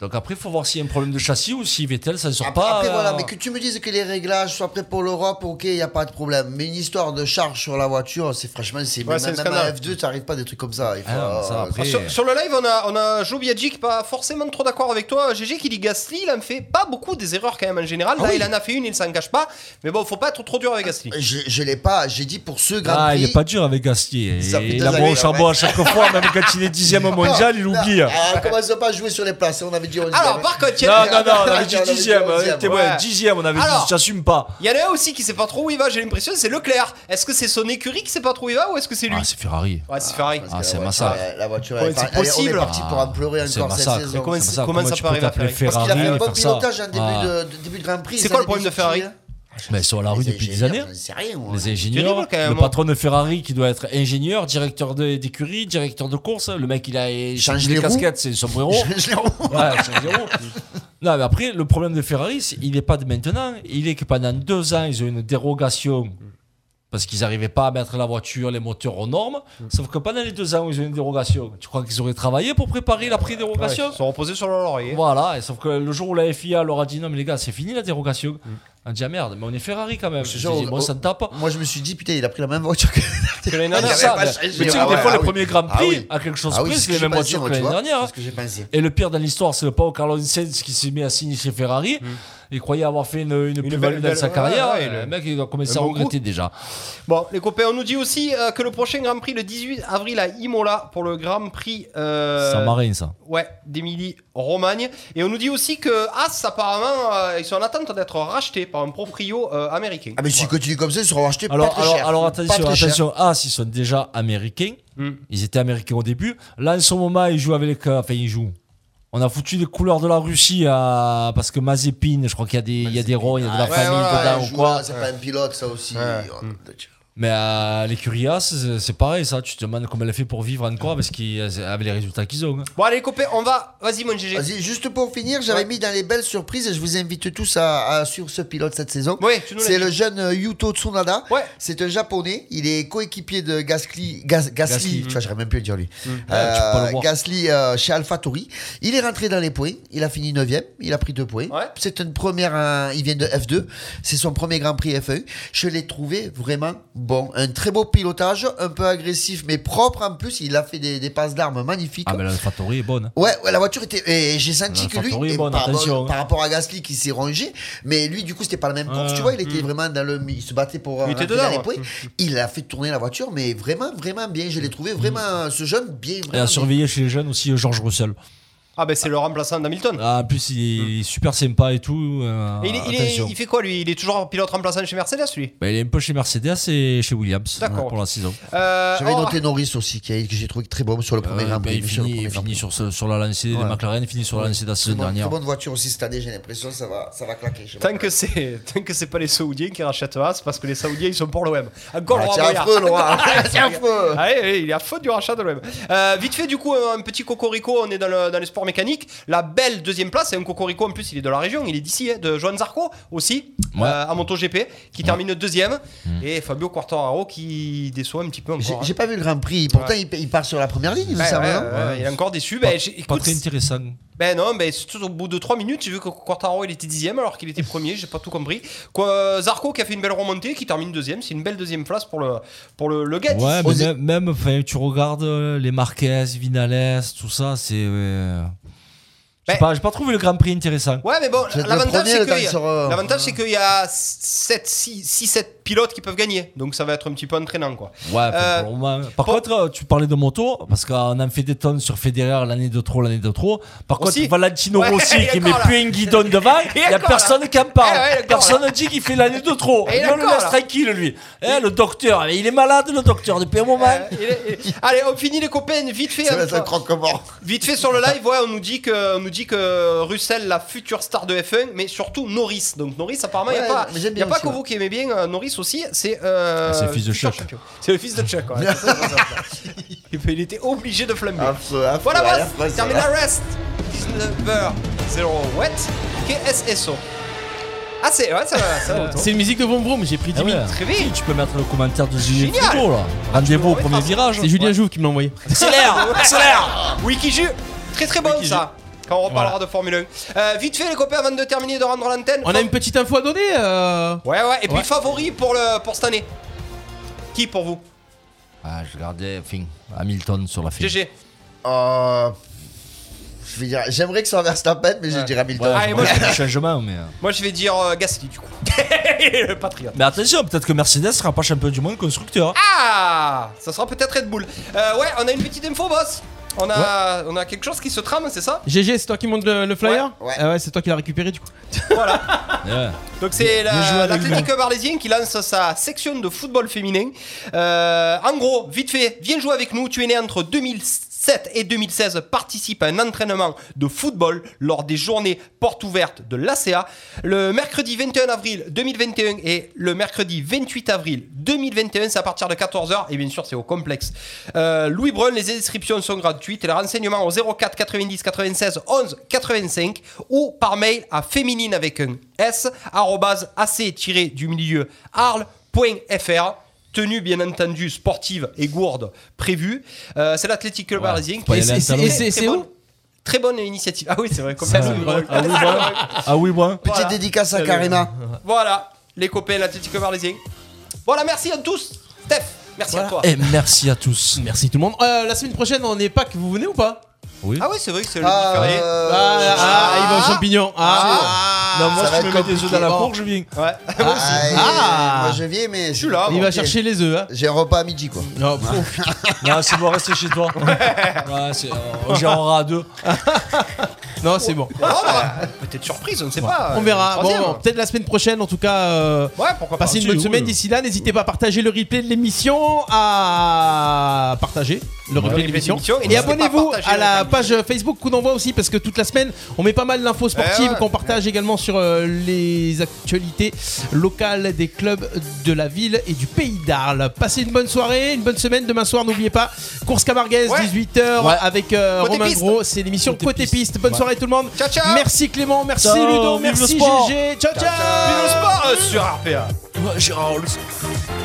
Donc après, il faut voir s'il y a un problème de châssis ou si Vettel, ça ne sort Après, pas. après, euh, voilà, mais que tu me dises que les réglages soient prêts pour l'Europe, ok, il n'y a pas de problème. Mais une histoire de charge sur la voiture, c'est franchement, c'est Ouais, même, même à F2, tu n'arrives pas à des trucs comme ça. Il faut, Ah ça, euh, après- Sur, sur le live, on a, on a Joe Biaggi, pas forcément trop d'accord avec toi. GG qui dit Gasly, il en fait pas beaucoup des erreurs quand même en général. Ah Là, oui. il en a fait une, il s'en cache pas. Mais bon, faut pas être trop dur avec Gasly. je je l'ai pas, j'ai dit pour ce Grand Ah, Prix. il est pas dur avec Gasly. Ça Il a bon au charbon à chaque fois, même quand il est dixième au *laughs* mondial, il oublie. non, ah, commence pas à jouer sur les places, on avait dit on Alors, par contre, il y Non, a- non, non, on avait *laughs* dit On avait dit dixième. onzième. T'es Ouais. ouais, dixième, on avait Alors. dit, j'assume pas. il y en a un aussi qui sait pas trop où il va, j'ai l'impression, c'est Leclerc. Est-ce que c'est son écurie qui sait pas trop où il va ou est-ce que c'est lui? Ah, c'est Ferrari. Ouais, c'est Ferrari. Ah, c'est elle- La voiture, est est- on est possible parti pour en pleurer encore cette saison. Comment ça, comment ça tu peut peux arriver à Ferrari? Parce qu'il a fait un bon pilotage en début, Ah. de, Grand Prix. C'est quoi le problème de Ferrari? hein. Mais ils sont à la rue Les depuis des années. rien, moi. Les ingénieurs, quand même, le moi. patron de Ferrari qui doit être ingénieur, directeur d'écurie, directeur de course. Le mec, il a Change c'est les roues. casquettes, c'est son sombrero. Je l'ai revu. Ouais, change les roues. Non, mais après, le problème de Ferrari, il n'est pas de maintenant. Il est que pendant deux ans, ils ont une dérogation parce qu'ils n'arrivaient pas à mettre la voiture, les moteurs aux normes. Sauf que pendant les deux ans où ils ont une dérogation, tu crois qu'ils auraient travaillé pour préparer Ouais, l'après-dérogation ils sont reposés sur leur laurier. Voilà, et sauf que le jour où la FIA leur a dit non, mais les gars, c'est fini la dérogation, on a dit ah merde, mais on est Ferrari quand même. Je dis, bon, ça me tape. Moi, je me suis dit, putain, il a pris la même voiture que. Que l'année Ah, dernière. ça, pas mais- tu sais Ah que des ouais, fois, ah les oui. premiers Grands Ah Prix, oui. à quelque chose Ah oui, près, c'est ce les que mêmes voitures que l'année dernière. C'est ce que j'ai pensé. Et le pire dans l'histoire, c'est le Pau Carlos Sainz qui s'est mis à signer chez Ferrari. Il croyait avoir fait une, une, plus-value belle- dans sa ouais, carrière. ouais, le le- mec, il doit commencer à regretter coup. déjà. Bon, les copains, on nous dit aussi euh, que le prochain Grand Prix le 18 avril à Imola pour le Grand Prix. euh, Saint-Marin, ça. Ouais, d'Émilie Romagne. Et on nous dit aussi que As, apparemment, euh, ils sont en attente d'être rachetés par un proprio euh, américain. Ah, mais s'ils continuent comme ça, ils seront rachetés Alors, pas très alors, cher. alors attention, cher. attention. Ah, ils sont déjà américains. Hmm. Ils étaient américains au début. Là, en ce moment, ils jouent avec. euh, Enfin, ils jouent. On a foutu les couleurs de la Russie à... parce que Mazepin, je crois qu'il y a des, il y a des ronds, il y a de la famille dedans ou quoi. C'est pas un pilote, ça aussi. Mais à l'écurie As, c'est- pareil, ça. Tu te demandes comment elle a fait pour vivre encore parce qu'avec les résultats qu'ils ont. hein. Bon, allez, copains, on va. Vas-y, mon GG. Vas-y, juste pour finir, j'avais mis dans les belles surprises et je vous invite tous à, à suivre ce pilote cette saison. Oui, tu nous l'as C'est le jeune euh, Yuto Tsunada. Ouais. C'est un japonais. Il est coéquipier de Gasly. Gas- Gasly, Gasly. tu vois, j'aurais même pu le dire lui. Le voir. Gasly euh, chez AlphaTauri. Il est rentré dans les points. Il a fini 9 Il a pris 2 points. Ouais. C'est une première. euh, il vient de F2. C'est son premier Grand Prix F1. Je l'ai trouvé vraiment bon. Un très beau pilotage, un peu agressif, mais propre en plus. Il a fait des, des passes d'armes magnifiques. Ah, mais la Factory est bonne. Ouais, ouais, la voiture était. Et j'ai senti La que lui, est et bonne, par, attention, hein. par rapport à Gasly qui s'est rangé, mais lui, du coup, c'était pas la même course, tu vois. Il était vraiment dans le. Il se battait pour. Il était dedans, ouais. Il a fait tourner la voiture, mais vraiment, vraiment bien. Je l'ai trouvé vraiment. Ce jeune, bien, Et vraiment. à bien. surveiller chez les jeunes aussi euh, George Russell. Ah, ben c'est le remplaçant d'Hamilton. Ah, en plus, il est super sympa et tout. euh, Et il, est- il est- attention. il fait quoi lui? Il est toujours pilote remplaçant chez Mercedes lui? Bah, il est un peu chez Mercedes et chez Williams D'accord. pour la saison. euh, J'avais oh, noté Norris aussi, qui a- que j'ai trouvé très bon sur le premier Euh, Grand bah, Prix. il sur le finit, premier il Grand finit Prix. sur, ce- sur la lancée Ouais. de McLaren, il finit sur la lancée de la saison bonne- dernière. Très bonne voiture aussi cette année, j'ai l'impression ça va, ça va claquer. Tant que c'est tant que c'est pas les Saoudiens qui rachètent As parce que les Saoudiens ils sont pour l'OM. Encore Ah, Boyard. Laurent. Encore- C'est *laughs* affreux. Ah, ouais, ouais, il est à faute du rachat de l'OM. Euh, vite fait du coup un petit cocorico, on est dans le, dans les sports mécaniques. La belle deuxième place, c'est un cocorico en plus, il est de la région, il est d'ici, hein, de Joan Zarco aussi, Ouais. euh, à MotoGP, qui termine deuxième, et Fabio Quartararo qui déçoit un petit peu J'ai encore. j'ai pas vu le Grand Prix. Pourtant, il, il part sur la première ligne, il me Ouais, semble, ouais, non? ouais, il est encore déçu. Pas, j'ai- pas écoute, très intéressant. Ben non, ben surtout au bout de 3 minutes, j'ai vu que Quartaro il était dixième alors qu'il était premier, j'ai pas tout compris. Quoi, Zarco qui a fait une belle remontée, qui termine deuxième, c'est une belle deuxième place pour le pour le, le gars. Ouais, mais même, même, tu regardes euh, les Marquez, Vinales, tout ça, c'est. euh, J'ai Ben- pas, j'ai pas trouvé le Grand Prix intéressant. Ouais, mais bon, l'avantage c'est qu'il y euh, l'avantage, c'est qu'il y a 7, 6, 7 pilotes qui peuvent gagner, donc ça va être un petit peu entraînant quoi. Ouais, Euh, pour. Par pour- contre, euh, tu parlais de moto, parce qu'on en fait des tonnes sur Federer l'année de trop, l'année de trop. Par Aussi. contre, Valentino Ouais, Rossi *laughs* qui met là. plus un guidon devant, *laughs* il y a personne là. qui en parle. Eh ouais, personne ne dit qu'il fait l'année de trop. Et il est Et on le encore laisse tranquille, lui. Eh, le docteur, il est malade, le docteur, depuis un moment. Euh, il est- il est- Allez, on finit les copains, vite fait. Ça hein, va croque-mort. Vite fait sur le live, ouais, on nous dit que, on nous dit que Russell, la future star de F1, mais surtout Norris. Donc Norris, apparemment, il Ouais, n'y a pas, y a pas aussi, que ouais. vous qui aimez bien euh, Aussi. C'est euh, Ah, c'est le fils de Chuck. C'est le fils de Chuck. ouais. C'est ça, c'est il était obligé de flamber. Affreux, voilà, ça termine la rest. 19h08. KSSO. Ah, c'est ouais, ça va, ça va. C'est une musique de Vroom Vroom, j'ai pris 10 Ah ouais. minutes. Très vite. Tu peux mettre le commentaire de Julien Génial. Frigo, là. Rendez-vous au premier virage. C'est Julien Jouve qui me l'a envoyé. Accélère, accélère. Wikiju, très très bon ça. Quand on reparlera de Formule 1. Euh, vite fait les copains avant de terminer de rendre l'antenne. On a une petite info à donner euh... Ouais ouais. Et puis Ouais. favori pour le pour cette année. Qui pour vous? Ah, je regardais, enfin, Hamilton sur la fin. GG. Euh, je vais dire, j'aimerais que ça renverse la peine, mais je dirais Hamilton. Ouais, Allez, je moi, changement, mais. euh. Moi je vais dire euh, Gasly du coup. *laughs* le patriote. Mais attention, peut-être que Mercedes sera pas champion du monde constructeur. Ah Ça sera peut-être Red Bull. Euh, ouais, on a une petite info boss. On a, on a quelque chose qui se trame, c'est ça GG, c'est toi qui monte le, le flyer Ouais, ouais. Ah ouais, c'est toi qui l'as récupéré du coup. *laughs* Voilà. Donc c'est Bien joué la- avec l'Athletic Barlésien qui lance sa section de football féminin. Euh, en gros, vite fait, viens jouer avec nous. Tu es né entre 2007 et 2016. Participe à un entraînement de football lors des journées portes ouvertes de l'ACA. Le mercredi 21 avril 2021 et le mercredi 28 avril 2021, c'est à partir de 14h. Et bien sûr, c'est au complexe euh, Louis Brun. Les inscriptions sont gratuites et les renseignements au 04 90 96 11 85 ou par mail à féminine avec un S arrobase ac du milieu arles.fr tenue bien entendu sportive et gourde prévue. Euh, c'est l'Athletic Club talons. et c'est- très c'est bonne- où Très bonne initiative. Ah oui, c'est vrai. Comme Ah ça. Ah oui, bon. Ah. Petite Voilà. dédicace à Karima. Voilà, les copains, l'Athletic Club Arlésien. Voilà, merci à tous. Steph, merci à toi. Et merci à tous. Merci tout le monde. Euh, la semaine prochaine, on est pas que vous venez ou pas? Oui. Ah oui, c'est vrai que c'est le Ah, férié. euh, Ah, ah, il va au champignon. Ah, Non, moi, Ça si va tu me être mets des œufs dans la compliqué. cour, je viens. Ouais. Ah, et- Ah. Moi je viens, mais. Je suis là, Il bon, va chercher les œufs. Hein. J'ai un repas à midi quoi. Non, pff. Non, c'est bon, reste chez toi. *laughs* Ouais, c'est, euh, on gérera à deux. *laughs* non, c'est bon. Bah, Peut-être surprise, on ne sait pas. On verra. Euh, troisième. Bon, peut-être la semaine prochaine, en tout cas. euh, Ouais, pourquoi pas. Passez une bonne semaine d'ici là. N'hésitez pas à partager le replay de l'émission, à partager le replay de l'émission. l'émission, et Et, n'hésitez pas à abonnez-vous partager à la page Facebook Coup d'envoi aussi, parce que toute la semaine, on met pas mal d'infos sportives Eh ouais. qu'on partage également sur euh, les actualités locales des clubs de la ville et du pays d'Arles. Passez une bonne soirée, une bonne semaine. Demain soir, n'oubliez pas, course Camarguaise, Ouais. 18h Ouais. avec euh, Côté Romain piste. Gros. C'est l'émission Côté Côté, piste. piste. Bonne Ouais. soirée tout le monde. Ciao, ciao. Merci Clément, merci Ciao, Ludo, merci. GG. Ciao, ciao. Vive le sport euh, sur RPA. Ouais, Gérard, le-